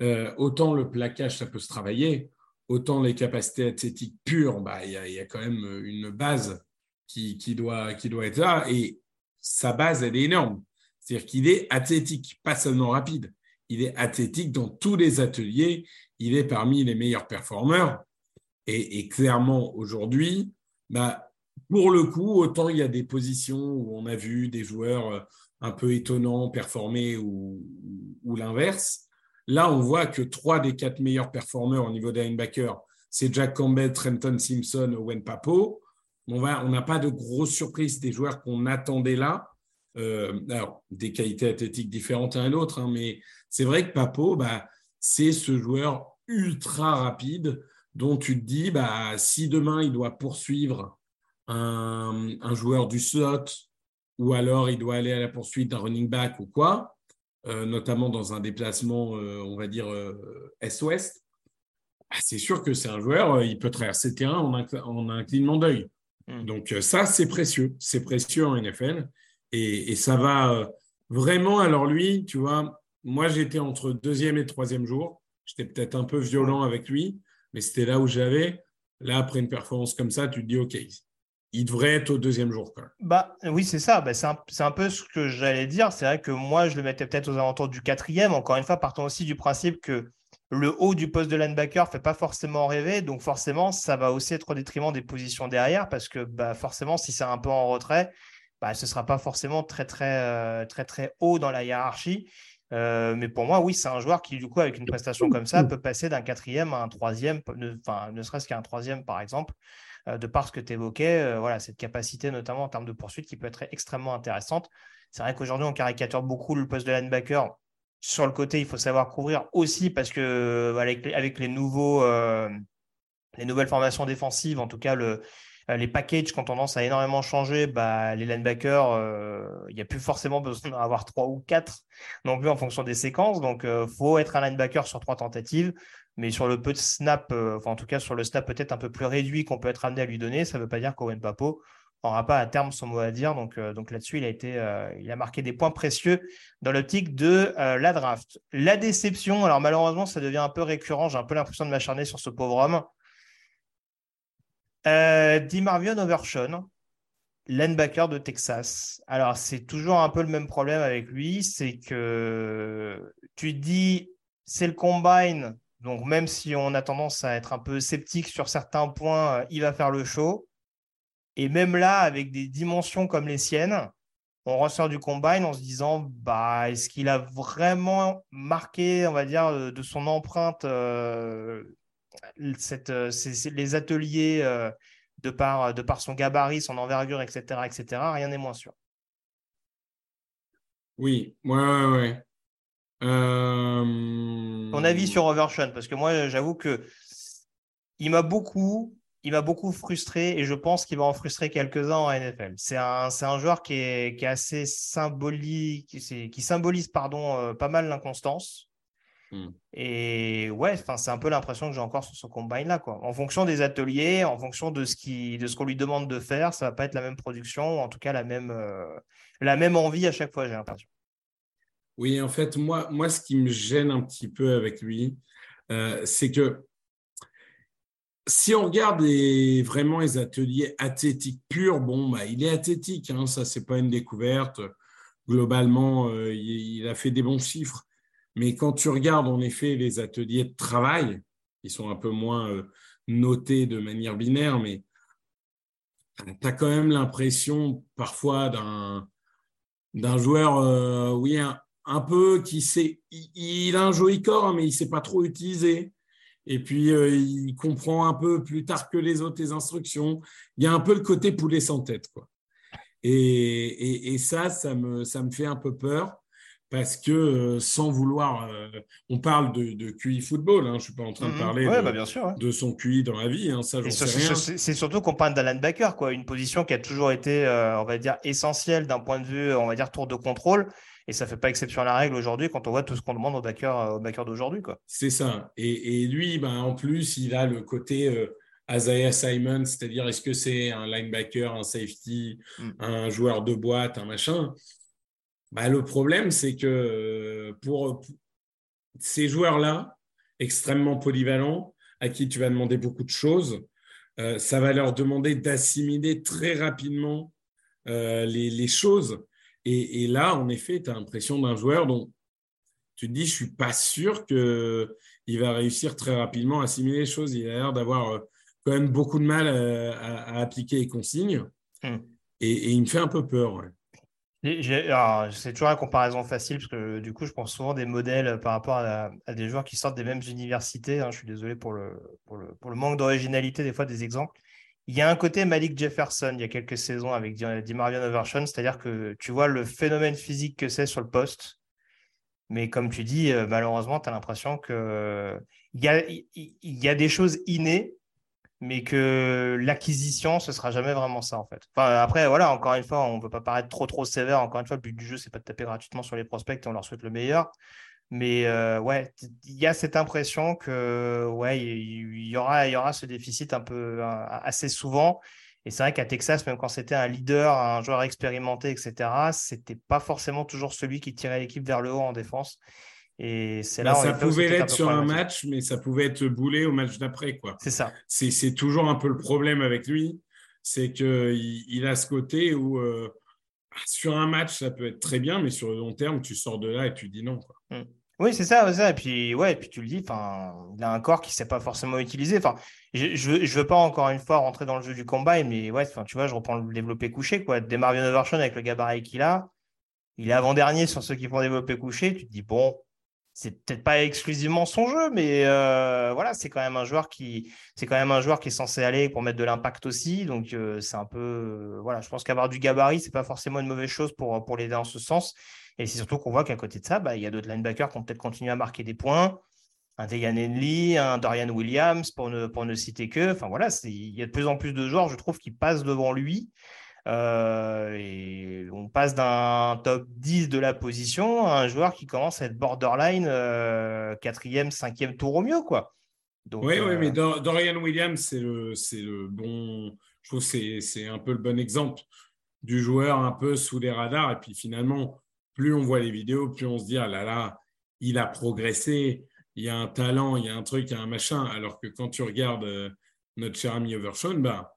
Speaker 4: euh, autant le plaquage, ça peut se travailler, autant les capacités athlétiques pures, bah, il y, a quand même une base qui, doit, qui doit être là. Et sa base, elle est énorme. C'est-à-dire qu'il est athlétique, pas seulement rapide. Il est athlétique dans tous les ateliers. Il est parmi les meilleurs performeurs. Et, clairement, aujourd'hui, bah, pour le coup, autant il y a des positions où on a vu des joueurs euh, un peu étonnant, performer ou, l'inverse. Là, on voit que trois des quatre meilleurs performeurs au niveau des linebackers, c'est Jack Campbell, Trenton Simpson, Owen Papo. On n'a pas de grosses surprises des joueurs qu'on attendait là. Euh, alors, des qualités athlétiques différentes l'un et l'autre, hein, mais c'est vrai que Papo, bah, c'est ce joueur ultra rapide dont tu te dis, bah, si demain il doit poursuivre un, un joueur du slot ou alors il doit aller à la poursuite d'un running back ou quoi, euh, notamment dans un déplacement, euh, on va dire, est-ouest, bah, c'est sûr que c'est un joueur, il peut traverser le terrain en un, un clignement d'œil. Hmm. Donc ça, c'est précieux, c'est précieux en NFL. Et, ça va vraiment, alors lui, tu vois, moi j'étais entre deuxième et troisième jour, j'étais peut-être un peu violent avec lui, mais c'était là où j'avais. Là, après une performance comme ça, tu te dis, OK, il devrait être au deuxième jour.
Speaker 3: Bah, oui, c'est ça. Bah, c'est un, peu ce que j'allais dire. C'est vrai que moi, je le mettais peut-être aux alentours du quatrième. Encore une fois, partons aussi du principe que le haut du poste de linebacker ne fait pas forcément rêver. Donc forcément, ça va aussi être au détriment des positions derrière parce que bah, forcément, si c'est un peu en retrait, bah, ce ne sera pas forcément très, très, euh, très, très haut dans la hiérarchie. Euh, mais pour moi, oui, c'est un joueur qui, du coup, avec une prestation comme ça, peut passer d'un quatrième à un troisième, ne serait-ce qu'à un troisième, par exemple. Euh, de par ce que tu évoquais, voilà, cette capacité notamment en termes de poursuite qui peut être extrêmement intéressante. C'est vrai qu'aujourd'hui, on caricature beaucoup le poste de linebacker. Sur le côté, il faut savoir couvrir aussi parce que euh, avec, les nouveaux, les nouvelles formations défensives, en tout cas le, les packages qui ont tendance à énormément changer, bah, les linebackers, il n'y a plus forcément besoin d'en avoir trois ou quatre non plus en fonction des séquences. Donc, il faut être un linebacker sur trois tentatives. Mais sur le peu de snap, en tout cas sur le snap peut-être un peu plus réduit qu'on peut être amené à lui donner, ça ne veut pas dire qu'Owen Papo n'aura pas à terme son mot à dire. Donc, euh, là-dessus, il, a été, euh, il a marqué des points précieux dans l'optique de euh, la draft. La déception, alors malheureusement, ça devient un peu récurrent. J'ai un peu l'impression de m'acharner sur ce pauvre homme. Dimarvion Overshawn, linebacker de Texas. Alors, c'est toujours un peu le même problème avec lui. C'est que tu dis, c'est le combine. Donc, même si on a tendance à être un peu sceptique sur certains points, il va faire le show. Et même là, avec des dimensions comme les siennes, on ressort du combine en se disant bah, est-ce qu'il a vraiment marqué, on va dire, de son empreinte euh, cette, euh, les ateliers euh, de, par, de par son gabarit, son envergure, etc. etc. Rien n'est moins sûr.
Speaker 4: Oui, ouais, ouais, ouais.
Speaker 3: Ton avis sur Overshawn Parce que moi, j'avoue que il m'a beaucoup il m'a beaucoup frustré et je pense qu'il va en frustrer quelques-uns en NFL. C'est un, un joueur qui est, qui est assez symbolique, qui, qui symbolise pardon, euh, pas mal l'inconstance. Hmm. Et ouais, c'est un peu l'impression que j'ai encore sur ce combine-là. En fonction des ateliers, en fonction de ce qu'on lui demande de faire, ça va pas être la même production, en tout cas la même, euh, la même envie à chaque fois, j'ai l'impression.
Speaker 4: Oui, en fait, moi, moi, ce qui me gêne un petit peu avec lui, euh, c'est que si on regarde vraiment les ateliers athlétiques purs, bon, bah, il est athlétique, hein, ça, c'est pas une découverte. Globalement, euh, il, a fait des bons chiffres. Mais quand tu regardes en effet les ateliers de travail, ils sont un peu moins euh, notés de manière binaire, mais tu as quand même l'impression parfois d'un, joueur, euh, oui, un, peu qui sait, il, a un joli corps, mais il sait pas trop utiliser. Et puis, euh, il comprend un peu plus tard que les autres les instructions. Il y a un peu le côté poulet sans tête. Quoi. Et, et, ça, ça me, ça me fait un peu peur parce que euh, sans vouloir, euh, on parle de, de, QI football, hein, je ne suis pas en train de mhm. parler de,
Speaker 3: bah, bien sûr,
Speaker 4: de, son QI dans la vie, hein, ça
Speaker 3: C'est surtout qu'on parle d'un linebacker, quoi, une position qui a toujours été, on va dire, essentielle d'un point de vue, on va dire, tour de contrôle. Et ça ne fait pas exception à la règle aujourd'hui quand on voit tout ce qu'on demande aux backers, euh, aux d'aujourd'hui.
Speaker 4: C'est ça. Et, lui, ben, en plus, il a le côté euh, Isaiah Simon, c'est-à-dire est-ce que c'est un linebacker, un safety, mm. un joueur de boîte, un machin? Ben, Le problème, c'est que euh, pour, ces joueurs-là, extrêmement polyvalents, à qui tu vas demander beaucoup de choses, ça va leur demander d'assimiler très rapidement les, choses et, là, en effet, tu as l'impression d'un joueur dont tu te dis, je ne suis pas sûr qu'il va réussir très rapidement à assimiler les choses. Il a l'air d'avoir euh, quand même beaucoup de mal euh, à, appliquer les consignes. Hmm. Et, il me fait un peu peur.
Speaker 3: C'est toujours une comparaison facile parce que du coup, je pense souvent des modèles par rapport à, des joueurs qui sortent des mêmes universités. Hein. je suis désolé pour le, pour le, pour le manque d'originalité des fois des exemples. Il y a un côté Malik Jefferson il y a quelques saisons avec Dimarion Overshawn, c'est-à-dire que tu vois le phénomène physique que c'est sur le poste. Mais comme tu dis, euh, malheureusement, tu as l'impression qu'il y a, y a des choses innées, mais que l'acquisition, ce sera jamais vraiment ça, en fait. après, voilà, encore une fois, on ne veut pas paraître trop, trop sévère. Encore une fois, le but du jeu, c'est pas de taper gratuitement sur les prospects et on leur souhaite le meilleur. Mais euh, ouais, il y a cette impression que ouais, il y, aura, y aura ce déficit un peu assez souvent. Et c'est vrai qu'à Texas, même quand c'était un leader, un joueur expérimenté, etc., c'était pas forcément toujours celui qui tirait l'équipe vers le haut en défense. Et c'est là.
Speaker 4: Bah, ça pouvait l'être sur un match, mais ça pouvait être boulé au match d'après, quoi.
Speaker 3: C'est ça.
Speaker 4: C'est toujours un peu le problème avec lui, c'est que il, a ce côté où euh, sur un match ça peut être très bien, mais sur le long terme, tu sors de là et tu dis non. Quoi. Mmh.
Speaker 3: Oui, c'est ça, ça. Et puis, ouais, et puis tu le dis, il a un corps qui ne sait pas forcément utiliser. Je, je, veux pas encore une fois rentrer dans le jeu du combat, mais ouais, tu vois, je reprends le développé couché, quoi. Marvin Overshawn avec le gabarit qu'il a, il est avant-dernier sur ceux qui font développer couché. Tu te dis, bon, c'est peut-être pas exclusivement son jeu, mais euh, voilà, c'est quand même un joueur qui, c'est quand même un joueur qui est censé aller pour mettre de l'impact aussi. Donc, euh, c'est un peu, euh, voilà, je pense qu'avoir du gabarit, c'est pas forcément une mauvaise chose pour, pour l'aider en ce sens. Et c'est surtout qu'on voit qu'à côté de ça, bah, il y a d'autres linebackers qui ont peut-être continué à marquer des points. un Dejan Henley, un Dorian Williams, pour ne, pour ne citer que. Enfin voilà, il y a de plus en plus de joueurs, je trouve, qui passent devant lui. Euh, et on passe d'un top 10 de la position à un joueur qui commence à être borderline euh, quatrième, cinquième tour au mieux, quoi.
Speaker 4: oui, oui, mais Dorian Williams, c'est le, le bon. Je trouve que c'est un peu le bon exemple du joueur un peu sous les radars. Et puis finalement, plus on voit les vidéos, plus on se dit ah là là, il a progressé il y a un talent, il y a un truc, il y a un machin. Alors que quand tu regardes euh, notre cher ami Overshawn, bah,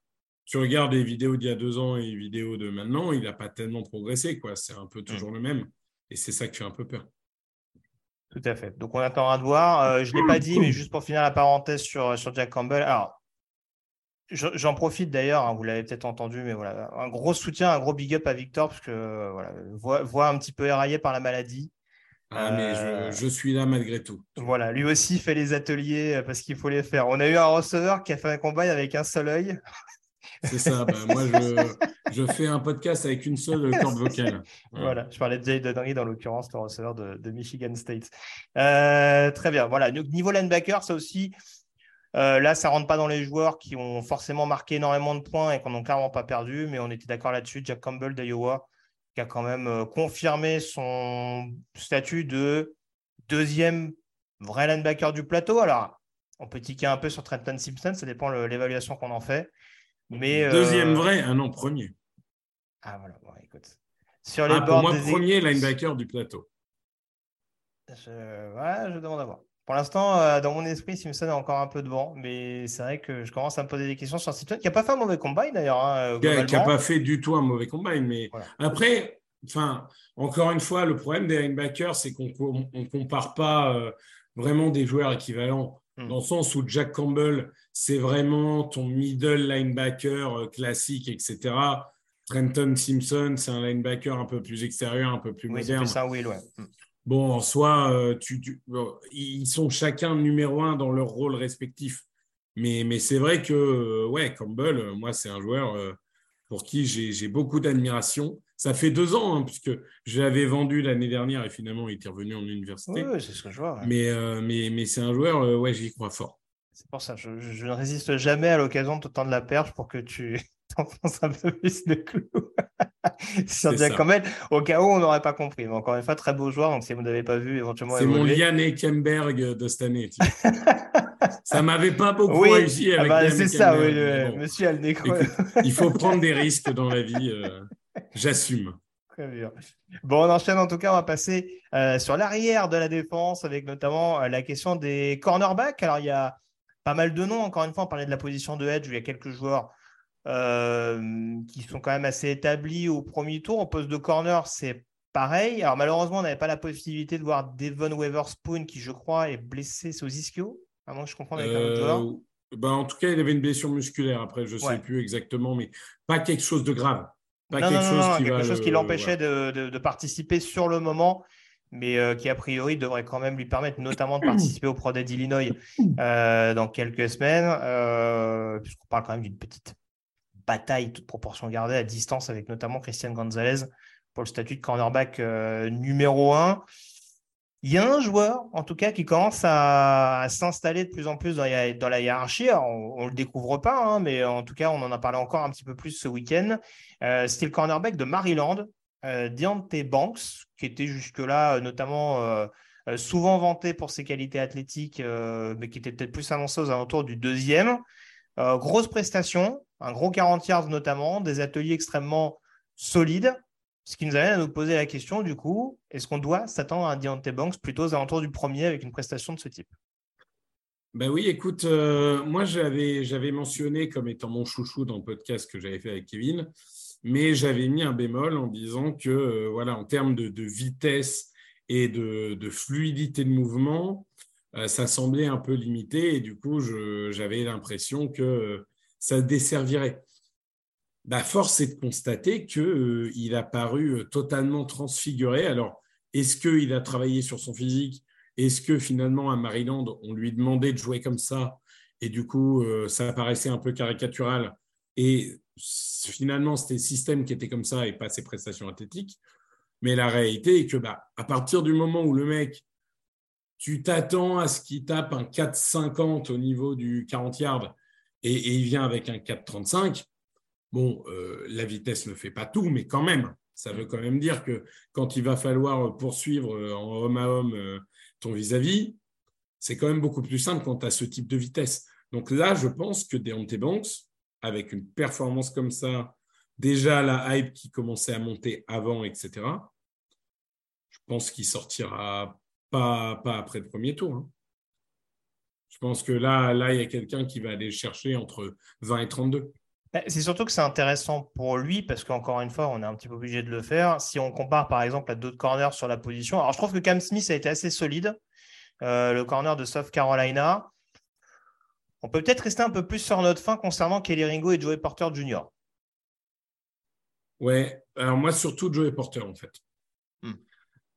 Speaker 4: tu regardes les vidéos d'il y a deux ans et les vidéos de maintenant, il n'a pas tellement progressé. quoi. C'est un peu toujours mm. le même. Et c'est ça qui fait un peu peur.
Speaker 3: Tout à fait. Donc on attendra de voir. Euh, je ne l'ai pas dit, mais juste pour finir la parenthèse sur, sur Jack Campbell. Alors, j'en profite d'ailleurs, hein, vous l'avez peut-être entendu, mais voilà, un gros soutien, un gros big up à Victor, parce que voilà, voit, voit un petit peu éraillé par la maladie.
Speaker 4: Ah, mais euh, je, suis là malgré tout.
Speaker 3: Voilà, lui aussi fait les ateliers euh, parce qu'il faut les faire. On a eu un receveur qui a fait un combat avec un seul œil.
Speaker 4: C'est ça. Bah, moi, je, fais un podcast avec une seule corde vocale.
Speaker 3: Voilà, je parlais de Jay Henry dans l'occurrence, le receveur de, Michigan State. Euh, très bien. Voilà, niveau linebacker, ça aussi. Là, ça rentre pas dans les joueurs qui ont forcément marqué énormément de points et qu'on n'ont clairement pas perdu, mais on était d'accord là-dessus. Jack Campbell d'Iowa, qui a quand même euh, confirmé son statut de deuxième vrai linebacker du plateau. Alors, on peut tiquer un peu sur Trenton Simpson, ça dépend de l'évaluation qu'on en fait. Mais,
Speaker 4: deuxième euh, vrai, un an premier.
Speaker 3: Ah voilà, bon, écoute.
Speaker 4: Sur les ah, pour moi, premier linebacker du plateau.
Speaker 3: Je... Ouais, je demande à voir. Pour l'instant, euh, dans mon esprit, Simpson est encore un peu devant, mais c'est vrai que je commence à me poser des questions sur Simpson, qui n'a pas fait un mauvais combine d'ailleurs. Hein,
Speaker 4: qui n'a pas fait du tout un mauvais combine, mais après, enfin, encore une fois, le problème des linebackers, c'est qu'on ne compare pas euh, vraiment des joueurs équivalents, hmm. dans le sens où Jack Campbell, c'est vraiment ton middle linebacker euh, classique, etc. Trenton Simpson, c'est un linebacker un peu plus extérieur, un peu plus oui, moderne.
Speaker 3: C'est ça, Will, ouais.
Speaker 4: Bon, en soi, euh, ils sont chacun numéro un dans leur rôle respectif. Mais, mais c'est vrai que, euh, ouais, Campbell, euh, moi, c'est un joueur pour qui j'ai beaucoup d'admiration. Ça fait deux ans, hein, puisque je l'avais vendu l'année dernière et finalement, il était revenu en université.
Speaker 3: Oui, c'est ce que je vois.
Speaker 4: Mais, mais, mais c'est un joueur, ouais, j'y crois fort.
Speaker 3: C'est pour ça, je, je, ne résiste jamais à l'occasion de te tendre la perche pour que tu t'enfonces un peu plus de clous. Campbell, au cas où on n'aurait pas compris. Mais encore une fois, très beau joueur. Donc, si vous n'avez pas vu, éventuellement.
Speaker 4: C'est mon Yann Kemberg de cette année. ça m'avait pas beaucoup réussi
Speaker 3: avec ah bah, C'est ça, oui, monsieur Alnecro.
Speaker 4: il faut prendre des risques dans la vie. Euh, j'assume.
Speaker 3: Très bien. Bon, on enchaîne en tout cas, on va passer euh, sur l'arrière de la défense avec notamment euh, la question des cornerbacks. Alors, il y a pas mal de noms. Encore une fois, on parlait de la position de edge où il y a quelques joueurs euh, qui sont quand même assez établis au premier tour. En poste de corner, c'est pareil. Alors, malheureusement, on n'avait pas la possibilité de voir Devon Weatherspoon, qui, je crois, est blessé. Aux ischio À moins que je comprenne avec un autre joueur. Euh,
Speaker 4: ben, en tout cas, il avait une blessure musculaire. Après, je ne sais plus exactement, mais pas quelque chose de grave.
Speaker 3: Pas quelque, chose, qui quelque chose qui l'empêchait de, de, participer sur le moment mais euh, qui a priori devrait quand même lui permettre notamment de participer au Pro d'Illinois euh, dans quelques semaines, euh, puisqu'on parle quand même d'une petite bataille, toute proportion gardée, à distance avec notamment Christian Gonzalez pour le statut de cornerback numéro 1. Il y a un joueur, en tout cas, qui commence à, s'installer de plus en plus dans, la hiérarchie. on ne le découvre pas, hein, mais en tout cas, on en a parlé encore un petit peu plus ce week-end. C'était le cornerback de Maryland, euh, Banks, qui était jusque-là euh, notamment euh, souvent vanté pour ses qualités athlétiques, mais qui était peut-être plus annoncé aux alentours du deuxième. grosse prestation, un gros 40 yards notamment, des ateliers extrêmement solides, ce qui nous amène à nous poser la question du coup, est-ce qu'on doit s'attendre à un Deontay Banks plutôt aux alentours du premier avec une prestation de ce type?
Speaker 4: Ben oui, écoute, moi j'avais mentionné comme étant mon chouchou dans le podcast que j'avais fait avec Kevin, mais j'avais mis un bémol en disant que, euh, voilà, en termes de, vitesse et de, fluidité de mouvement, euh, ça semblait un peu limité et du coup, j'avais l'impression que euh, ça desservirait. La force est de constater qu'il a paru totalement transfiguré. Alors, est-ce qu'il a travaillé sur son physique? Est-ce que finalement, à Maryland, on lui demandait de jouer comme ça? Et du coup, ça paraissait un peu caricatural et finalement, c'était le système qui était comme ça et pas ses prestations athlétiques. Mais la réalité est que, bah, à partir du moment où le mec, tu t'attends à ce qu'il tape un 4,50 au niveau du 40 yards et, il vient avec un 4,35. Bon, euh, la vitesse ne fait pas tout, mais quand même, ça veut quand même dire que quand il va falloir poursuivre euh, en homme à homme euh, ton vis-à-vis, c'est quand même beaucoup plus simple quand tu as ce type de vitesse. Donc là, je pense que Deontay Banks, avec une performance comme ça, déjà la hype qui commençait à monter avant, etc., je pense qu'il sortira pas, pas après le premier tour. Hein. Je pense que là, là, il y a quelqu'un qui va aller chercher entre 20 et 32.
Speaker 3: Bah, c'est surtout que c'est intéressant pour lui parce qu'encore une fois, on est un petit peu obligé de le faire. Si on compare par exemple à d'autres corners sur la position, alors je trouve que Cam Smith a été assez solide, euh, le corner de South Carolina. On peut peut-être rester un peu plus sur notre fin concernant Kelly Ringo et Joey Porter Jr.
Speaker 4: Ouais, alors moi surtout Joey Porter en fait.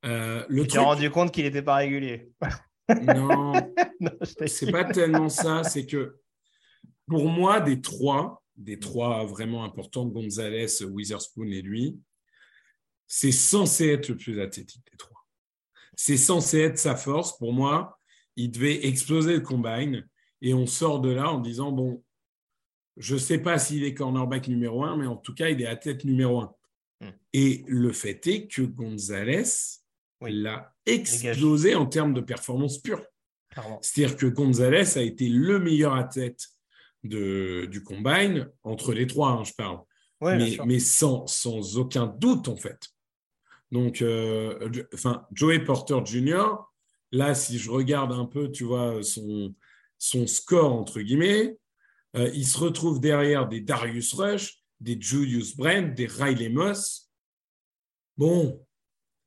Speaker 3: Euh, le tu rendu compte qu'il n'était pas régulier.
Speaker 4: non, non c'est pas tellement ça. C'est que pour moi, des trois, des trois vraiment importants, Gonzalez, Witherspoon et lui, c'est censé être le plus athlétique des trois. C'est censé être sa force. Pour moi, il devait exploser le combine et on sort de là en disant bon, je ne sais pas s'il est cornerback numéro un, mais en tout cas, il est athlète numéro un. Hmm. Et le fait est que Gonzalez l'a explosé en termes de performance pure. C'est-à-dire que Gonzalez a été le meilleur athlète de, du combine entre les trois, hein, je parle. mais, sans, sans, aucun doute, en fait. Donc, euh, enfin, Joey Porter Jr., là, si je regarde un peu, tu vois, son, son score, entre guillemets, euh, il se retrouve derrière des Darius Rush, des Julius Brent, des Riley Moss. Bon,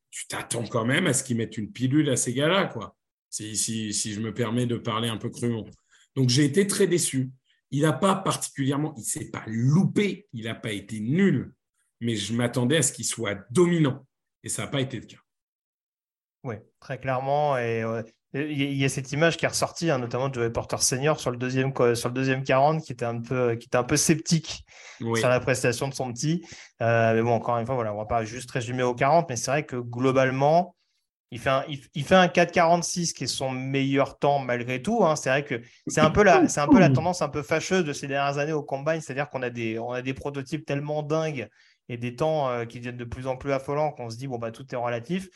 Speaker 4: tu t'attends quand même à ce qu'ils mettent une pilule à ces gars-là, quoi. Si, si, si, je me permets de parler un peu crûment. Donc j'ai été très déçu. Il n'a pas particulièrement, il ne s'est pas loupé, il n'a pas été nul, mais je m'attendais à ce qu'il soit dominant. Et ça n'a pas été le cas.
Speaker 3: Oui, très clairement. Et il y a cette image qui est ressortie, hein, notamment de Joey Porter Senior sur le deuxième sur le deuxième 40, qui était un peu qui était un peu sceptique sur la prestation de son petit. Euh, mais bon, encore une fois, voilà, on va pas juste résumer au 40, mais c'est vrai que globalement, il fait un, il, fait un 4,46 qui est son meilleur temps malgré tout. Hein. C'est vrai que c'est un peu la c'est un peu la tendance un peu fâcheuse de ces dernières années au combine, c'est-à-dire qu'on a des on a des prototypes tellement dingues et des temps euh, qui deviennent de plus en plus affolants qu'on se dit bon bah tout est relatif.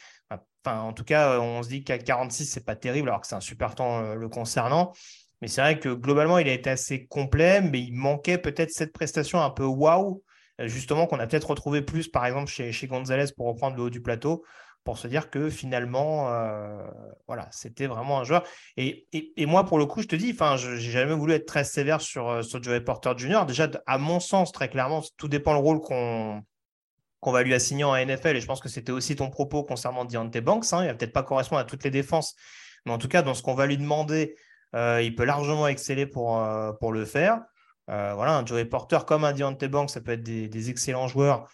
Speaker 3: Enfin, en tout cas, on se dit qu'à 46, c'est pas terrible, alors que c'est un super temps euh, le concernant. Mais c'est vrai que globalement, il a été assez complet, mais il manquait peut-être cette prestation un peu waouh, justement, qu'on a peut-être retrouvé plus, par exemple, chez, Gonzalez pour reprendre le haut du plateau, pour se dire que finalement, euh, voilà, c'était vraiment un joueur. Et, moi, pour le coup, je te dis, enfin, je n'ai jamais voulu être très sévère sur, euh, sur Joey Porter Jr. Déjà, à mon sens, très clairement, tout dépend le rôle qu'on qu'on va lui assigner en NFL. Et je pense que c'était aussi ton propos concernant Deontay Banks. Hein. Il va peut-être pas correspondre à toutes les défenses, mais en tout cas, dans ce qu'on va lui demander, euh, il peut largement exceller pour, euh, pour le faire. Euh, voilà, un Joey Porter comme un Deontay Banks, ça peut être des, excellents joueurs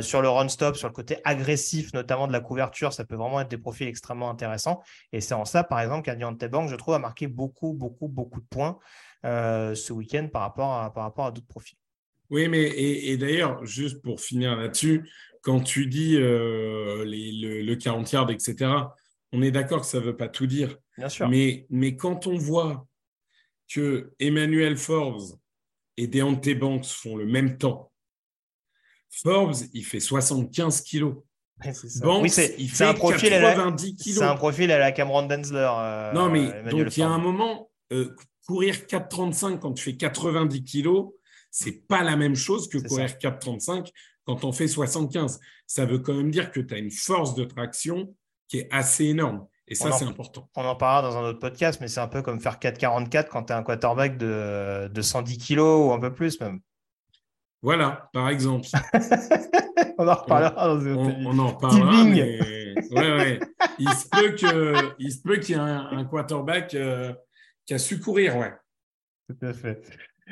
Speaker 3: sur le run-stop, sur le côté agressif, notamment de la couverture. Ça peut vraiment être des profils extrêmement intéressants. Et c'est en ça, par exemple, qu'un Deontay Banks, je trouve, a marqué beaucoup, beaucoup, beaucoup de points ce week-end par rapport par rapport à d'autres profils.
Speaker 4: Oui, mais et, d'ailleurs, juste pour finir là-dessus, quand tu dis euh, le, 40 yards, etc., on est d'accord que ça ne veut pas tout dire.
Speaker 3: Bien sûr.
Speaker 4: Mais, mais quand on voit que Emmanuel Forbes et Deontay Banks font le même temps, Forbes, il fait 75 kilos.
Speaker 3: Banks, il fait un profil 90 kilos. C'est un profil à la Cameron Densler.
Speaker 4: Euh, non, mais donc il y a un moment, euh, courir 4,35 quand tu fais 90 kilos, c'est pas la même chose que courir 4,35 quand on fait 75. Ça veut quand même dire que tu as une force de traction qui est assez énorme. Et ça, c'est important.
Speaker 3: On en parlera dans un autre podcast, mais c'est un peu comme faire 4,44 quand tu as un quarterback de, de 110 kilos ou un peu plus même.
Speaker 4: Voilà, par exemple.
Speaker 3: on en reparlera dans une
Speaker 4: autre On, on en reparlera. Mais... Ouais, ouais. Il se peut qu'il y ait un, quarterback euh, qui a su courir, ouais.
Speaker 3: Tout à fait.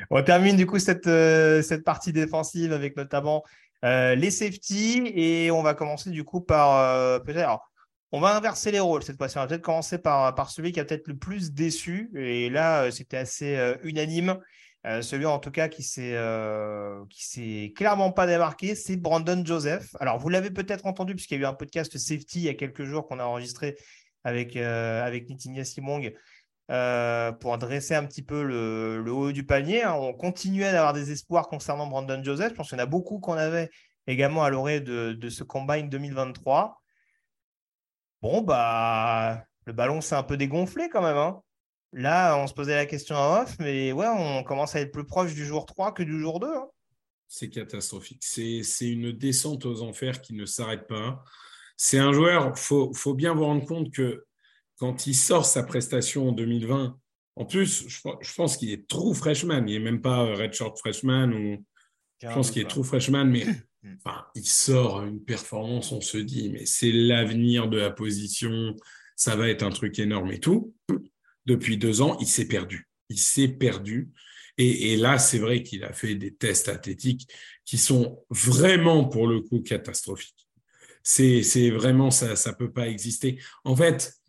Speaker 3: On termine du coup cette, euh, cette partie défensive avec notamment euh, les safety et on va commencer du coup par euh, peut-être. On va inverser les rôles cette fois-ci. On va peut-être commencer par, par celui qui a peut-être le plus déçu. Et là, c'était assez unanime. celui en tout cas qui s'est s'est clairement pas démarqué, c'est Brandon Joseph. Alors vous l'avez peut-être entendu puisqu'il y a eu un podcast safety il y a quelques jours qu'on a enregistré avec, avec Nitinia Simong pour dresser un petit peu le, haut du panier. Hein. On continuait d'avoir des espoirs concernant Brandon Joseph. Je pense qu'il y en a beaucoup qu'on avait également à l'orée de, ce Combine 2023. Bon, bah, le ballon s'est un peu dégonflé quand même. Hein. Là, on se posait la question en off, mais ouais, on commence à être plus proche du jour 3 que du jour 2. Hein.
Speaker 4: C'est catastrophique. C'est une descente aux enfers qui ne s'arrête pas. C'est un joueur, il faut, bien vous rendre compte que quand il sort sa prestation en 2020, en plus, je, pense qu'il est trop freshman. Il n'est même pas redshirt freshman ou. Je pense qu'il est trop freshman, mais enfin, il sort une performance, on se dit, mais c'est l'avenir de la position, ça va être un truc énorme et tout depuis deux ans, il s'est perdu. Il s'est perdu. Et, là, c'est vrai qu'il a fait des tests athlétiques qui sont vraiment, pour le coup, catastrophiques. C'est vraiment, ça ne peut pas exister. En fait,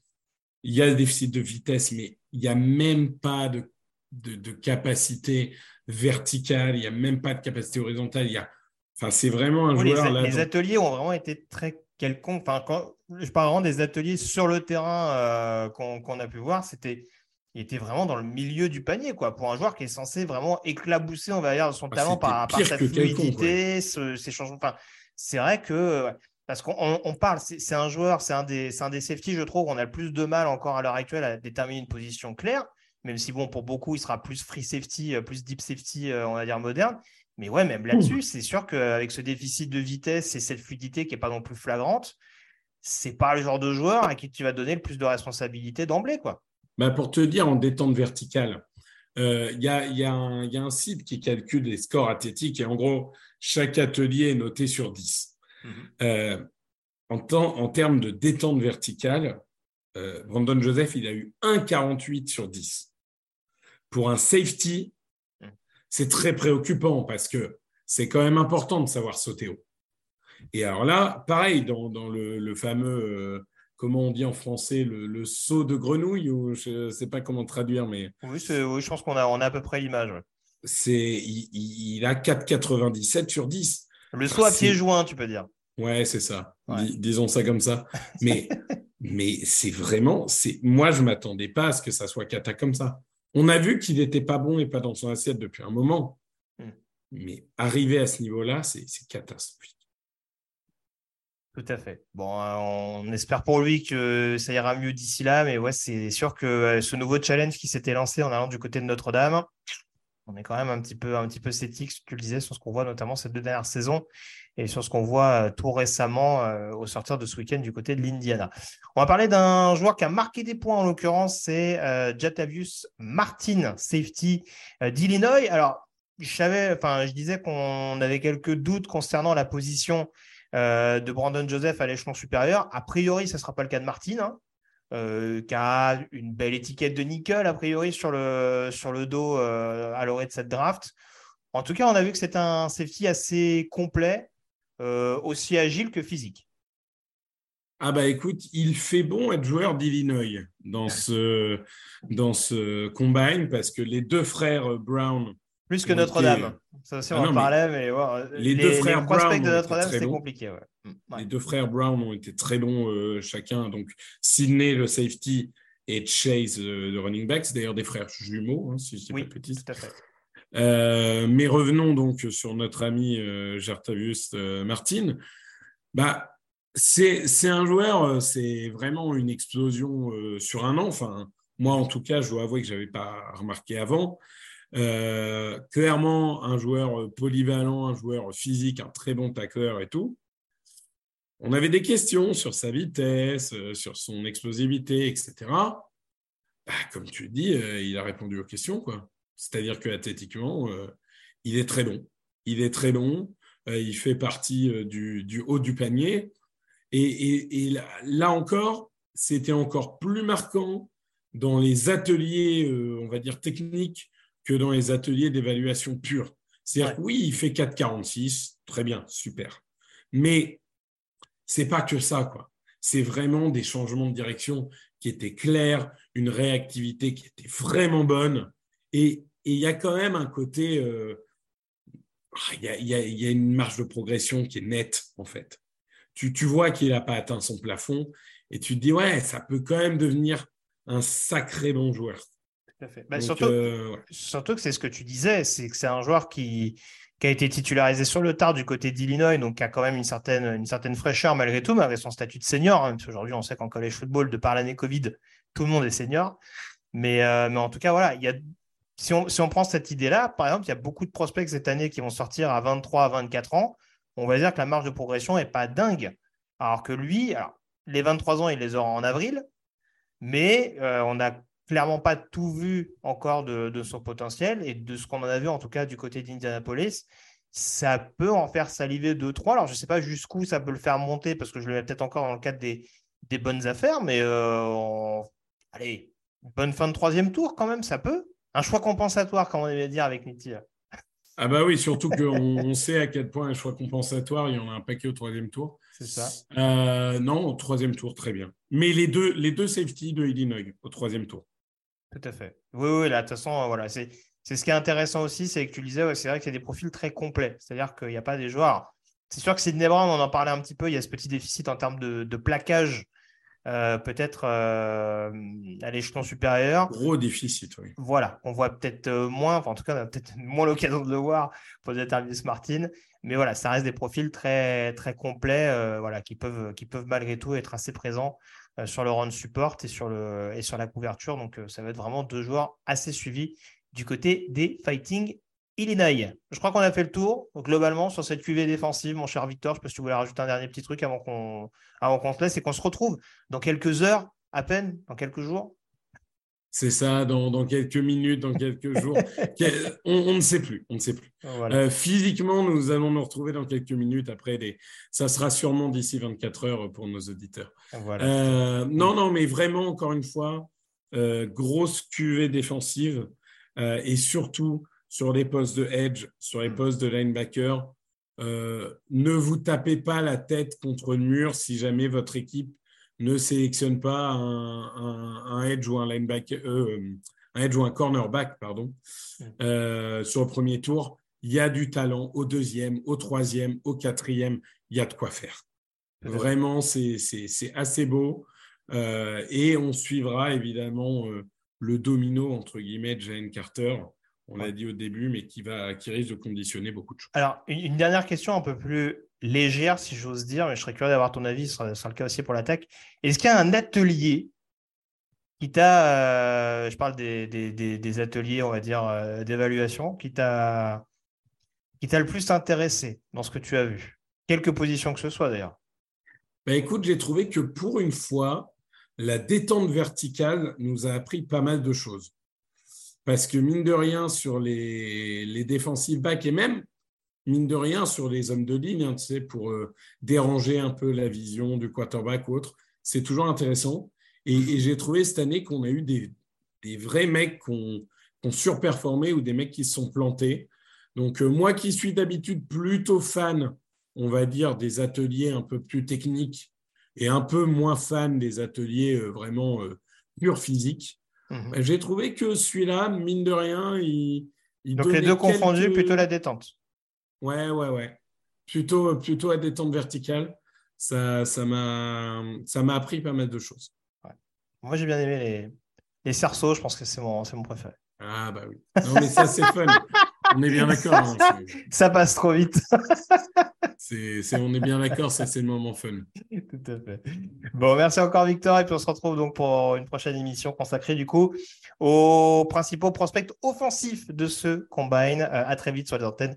Speaker 4: il y a le déficit de vitesse, mais il n'y a même pas de, de, capacité verticale, il n'y a même pas de capacité horizontale. Il y a, enfin, c'est vraiment un joueur.
Speaker 3: Les, les ateliers ont vraiment été très quelconque. Enfin, quand, je parle vraiment des ateliers sur le terrain euh, qu'on a pu voir, c'était il était vraiment dans le milieu du panier, quoi, pour un joueur qui est censé vraiment éclabousser, on va dire, son ah, talent par, sa fluidité, ses changements. Enfin, c'est vrai que parce qu'on parle, c'est un joueur, c'est un des, un des safety, je trouve, on a le plus de mal encore à l'heure actuelle à déterminer une position claire. Même si bon, pour beaucoup, il sera plus free safety, euh, plus deep safety, euh, on va dire moderne. Mais ouais, même là-dessus, c'est sûr qu'avec ce déficit de vitesse et cette fluidité qui n'est pas non plus flagrante, c'est pas le genre de joueur à qui tu vas donner le plus de responsabilité d'emblée. quoi.
Speaker 4: Bah pour te dire, en détente verticale, euh, il y, a, y, a un site qui calcule les scores athlétiques et en gros, chaque atelier est noté sur 10. Mhm. Euh, en, temps, en termes de détente verticale, euh, Brandon Joseph, il a eu 1,48 sur 10. Pour un safety, c'est très préoccupant parce que c'est quand même important de savoir sauter haut. Et alors là, pareil, dans, le, fameux, euh, comment on dit en français, le, saut de grenouille, ou je ne sais pas comment traduire, mais.
Speaker 3: Oui, je pense qu'on a, on a à peu près l'image.
Speaker 4: C'est, il, a 4,97 sur 10.
Speaker 3: Le saut à pieds joints, tu peux dire.
Speaker 4: Ouais, c'est ça. disons ça comme ça. Mais, mais c'est vraiment, c'est, moi, je ne m'attendais pas à ce que ça soit cata comme ça. On a vu qu'il n'était pas bon et pas dans son assiette depuis un moment. Hmm. Mais arriver à ce niveau-là, c'est catastrophique.
Speaker 3: Tout à fait. Bon, euh, on espère pour lui que ça ira mieux d'ici là, mais ouais, c'est sûr que euh, ce nouveau challenge qui s'était lancé en allant du côté de Notre-Dame, on est quand même un petit peu, un petit peu sceptique, tu le disais, sur ce qu'on voit notamment ces deux dernières saisons et sur ce qu'on voit euh, tout récemment au sortir de ce week-end du côté de l'Indiana. On va parler d'un joueur qui a marqué des points en l'occurrence, c'est Jatavius Martin, safety d'Illinois. Alors, je disais qu'on avait quelques doutes concernant la position euh, de Brandon Joseph à l'échelon supérieur. A priori, ce ne sera pas le cas de Martin, hein, euh, qui a une belle étiquette de nickel, a priori, sur le, sur le dos euh, à l'orée de cette draft. En tout cas, on a vu que c'est un safety assez complet, aussi agile que physique.
Speaker 4: Ah bah écoute, il fait bon être joueur d'Illinois dans ce, dans ce combine parce que les deux frères Brown
Speaker 3: plus que Notre-Dame. Ça aussi, on ah en parlait, mais,
Speaker 4: les, deux frères Brown
Speaker 3: de Notre-Dame, c'est compliqué.
Speaker 4: Mm, les deux frères Brown ont été très bons euh, chacun. Donc, Sydney, le safety, et Chase, euh, le running back. C'est d'ailleurs des frères jumeaux, hein, si je dis
Speaker 3: oui,
Speaker 4: pas de
Speaker 3: Tout à fait.
Speaker 4: Euh, mais revenons donc sur notre ami Jartavius Martin. Bah, c'est un joueur, c'est vraiment une explosion sur un an. Enfin, moi, en tout cas, je dois avouer que je n'avais pas remarqué avant. Euh, clairement, un joueur polyvalent, un joueur physique, un très bon tacleur et tout. On avait des questions sur sa vitesse, euh, sur son explosivité, etc. Bah, comme tu dis, euh, il a répondu aux questions. quoi. C'est-à-dire que athlétiquement, il est très bon. Il est très bon. il fait partie du, haut du panier. Et là encore, c'était encore plus marquant dans les ateliers, on va dire, techniques que dans les ateliers d'évaluation pure. C'est-à-dire oui, il fait 4,46, très bien, super. Mais c'est pas que ça, quoi. C'est vraiment des changements de direction qui étaient clairs, une réactivité qui était vraiment bonne. Et il y a quand même un côté, euh, ah, il y, a, une marge de progression qui est nette, en fait. tu, tu vois qu'il n'a pas atteint son plafond et tu te dis, ouais, ça peut quand même devenir un sacré bon joueur.
Speaker 3: Tout à fait. Bah, surtout, euh, surtout, que c'est ce que tu disais, c'est que c'est un joueur qui, qui a été titularisé sur le tard du côté d'Illinois, donc qui a quand même une certaine, une certaine fraîcheur malgré tout, malgré son statut de senior. Hein, Aujourd'hui, on sait qu'en college football, de par l'année Covid, tout le monde est senior. Mais, euh, mais en tout cas, voilà, il y a, si, on, si on prend cette idée-là, par exemple, il y a beaucoup de prospects cette année qui vont sortir à 23, à 24 ans. On va dire que la marge de progression n'est pas dingue. Alors que lui, alors, les 23 ans, il les aura en avril, mais euh, on n'a clairement pas tout vu encore de, son potentiel et de ce qu'on en a vu en tout cas du côté d'Indianapolis. Ça peut en faire saliver 2-3. Alors je ne sais pas jusqu'où ça peut le faire monter parce que je le mets peut-être encore dans le cadre des, des bonnes affaires, mais euh, allez, bonne fin de troisième tour quand même, ça peut. Un choix compensatoire, comme on aimait dire avec Nitti.
Speaker 4: Ah bah oui, surtout qu'on sait à quel point un choix compensatoire, il y en a un paquet au troisième tour.
Speaker 3: C'est ça.
Speaker 4: Euh, non, au troisième tour, très bien. Mais les deux, les deux safety de Illinois au troisième tour.
Speaker 3: Tout à fait. Oui, oui, là, de toute façon, voilà, c'est, c'est ce qui est intéressant aussi, c'est que tu disais, c'est vrai que c'est des profils très complets. C'est-à-dire qu'il n'y a pas des joueurs. C'est sûr que Sidney Brown, on en parlait un petit peu, il y a ce petit déficit en termes de, de plaquage euh, peut-être euh, à l'échelon supérieur.
Speaker 4: Gros déficit, oui.
Speaker 3: Voilà, on voit peut-être euh, moins, enfin, en tout cas, on a peut-être moins l'occasion de le voir pour Davis Martin, mais voilà, ça reste des profils très, très complets, voilà, qui peuvent, qui peuvent malgré tout être assez présents sur le run support et sur, le, et sur la couverture. Donc, ça va être vraiment deux joueurs assez suivis du côté des Fighting Illinois. Je crois qu'on a fait le tour globalement sur cette QV défensive, mon cher Victor. Je ne sais pas si tu voulais rajouter un dernier petit truc avant qu'on qu'on se laisse et qu'on se retrouve dans quelques heures à peine, dans quelques jours.
Speaker 4: C'est ça, dans, quelques minutes, dans quelques jours. on, ne sait plus, on ne sait plus. Euh, physiquement, nous allons nous retrouver dans quelques minutes. Après, les... ça sera sûrement d'ici 24 heures pour nos auditeurs. Euh, non, non, mais vraiment, encore une fois, euh, grosse QV défensive et surtout sur les postes de edge, sur les postes de linebacker. Ne vous tapez pas la tête contre le mur si jamais votre équipe ne sélectionne pas un, edge ou un linebacker, euh, un edge ou un cornerback, pardon, mm. euh, sur le premier tour. Il y a du talent au deuxième, au troisième, au quatrième. Il y a de quoi faire. Vraiment, c'est assez beau. et on suivra évidemment le domino, entre guillemets, de Jane Carter on l'a dit au début, mais qui, va, qui risque de conditionner beaucoup de choses.
Speaker 3: Alors, une, dernière question un peu plus légère, si j'ose dire, mais je serais curieux d'avoir ton avis, ce sera, le cas aussi pour l'attaque. Est-ce qu'il y a un atelier qui t'a, euh, je parle des, ateliers, on va dire, euh, d'évaluation, qui t'a, le plus intéressé dans ce que tu as vu? Quelques positions que ce soit d'ailleurs.
Speaker 4: Ben écoute, j'ai trouvé que pour une fois, la détente verticale nous a appris pas mal de choses. Parce que mine de rien, sur les, les défensifs backs et même, mine de rien, sur les hommes de ligne, hein, tu sais, pour euh, déranger un peu la vision du quarterback ou autre, c'est toujours intéressant. Et, j'ai trouvé cette année qu'on a eu des, des vrais mecs qui ont, surperformé ou des mecs qui se sont plantés. Donc, euh, moi qui suis d'habitude plutôt fan, on va dire, des ateliers un peu plus techniques et un peu moins fan des ateliers euh, vraiment purs physiques, Mhm. Bah, j'ai trouvé que celui-là, mine de rien, il.
Speaker 3: Donc les deux confondus, plutôt la détente.
Speaker 4: Ouais, ouais, ouais. Plutôt, plutôt la détente verticale. Ça, ça m'a, ça m'a appris pas mal de choses.
Speaker 3: Moi, j'ai bien aimé les, les cerceaux. Je pense que c'est mon, c'est mon préféré.
Speaker 4: Ah bah oui. Non mais ça c'est fun. On est bien d'accord. Hein,
Speaker 3: ça passe trop vite.
Speaker 4: c'est, on est bien d'accord, ça c'est le moment fun.
Speaker 3: Tout à fait. Bon, merci encore Victor et puis on se retrouve donc pour une prochaine émission consacrée du coup aux principaux prospects offensifs de ce combine. Euh, à très vite sur les antennes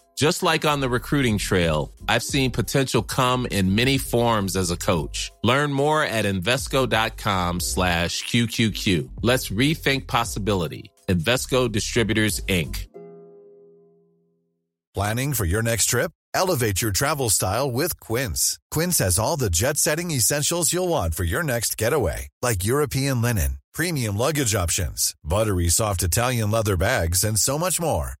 Speaker 5: Just like on the recruiting trail, I've seen potential come in many forms as a coach. Learn more at Invesco.com slash QQQ. Let's rethink possibility. Invesco Distributors, Inc.
Speaker 6: Planning for your next trip? Elevate your travel style with Quince. Quince has all the jet setting essentials you'll want for your next getaway, like European linen, premium luggage options, buttery soft Italian leather bags, and so much more.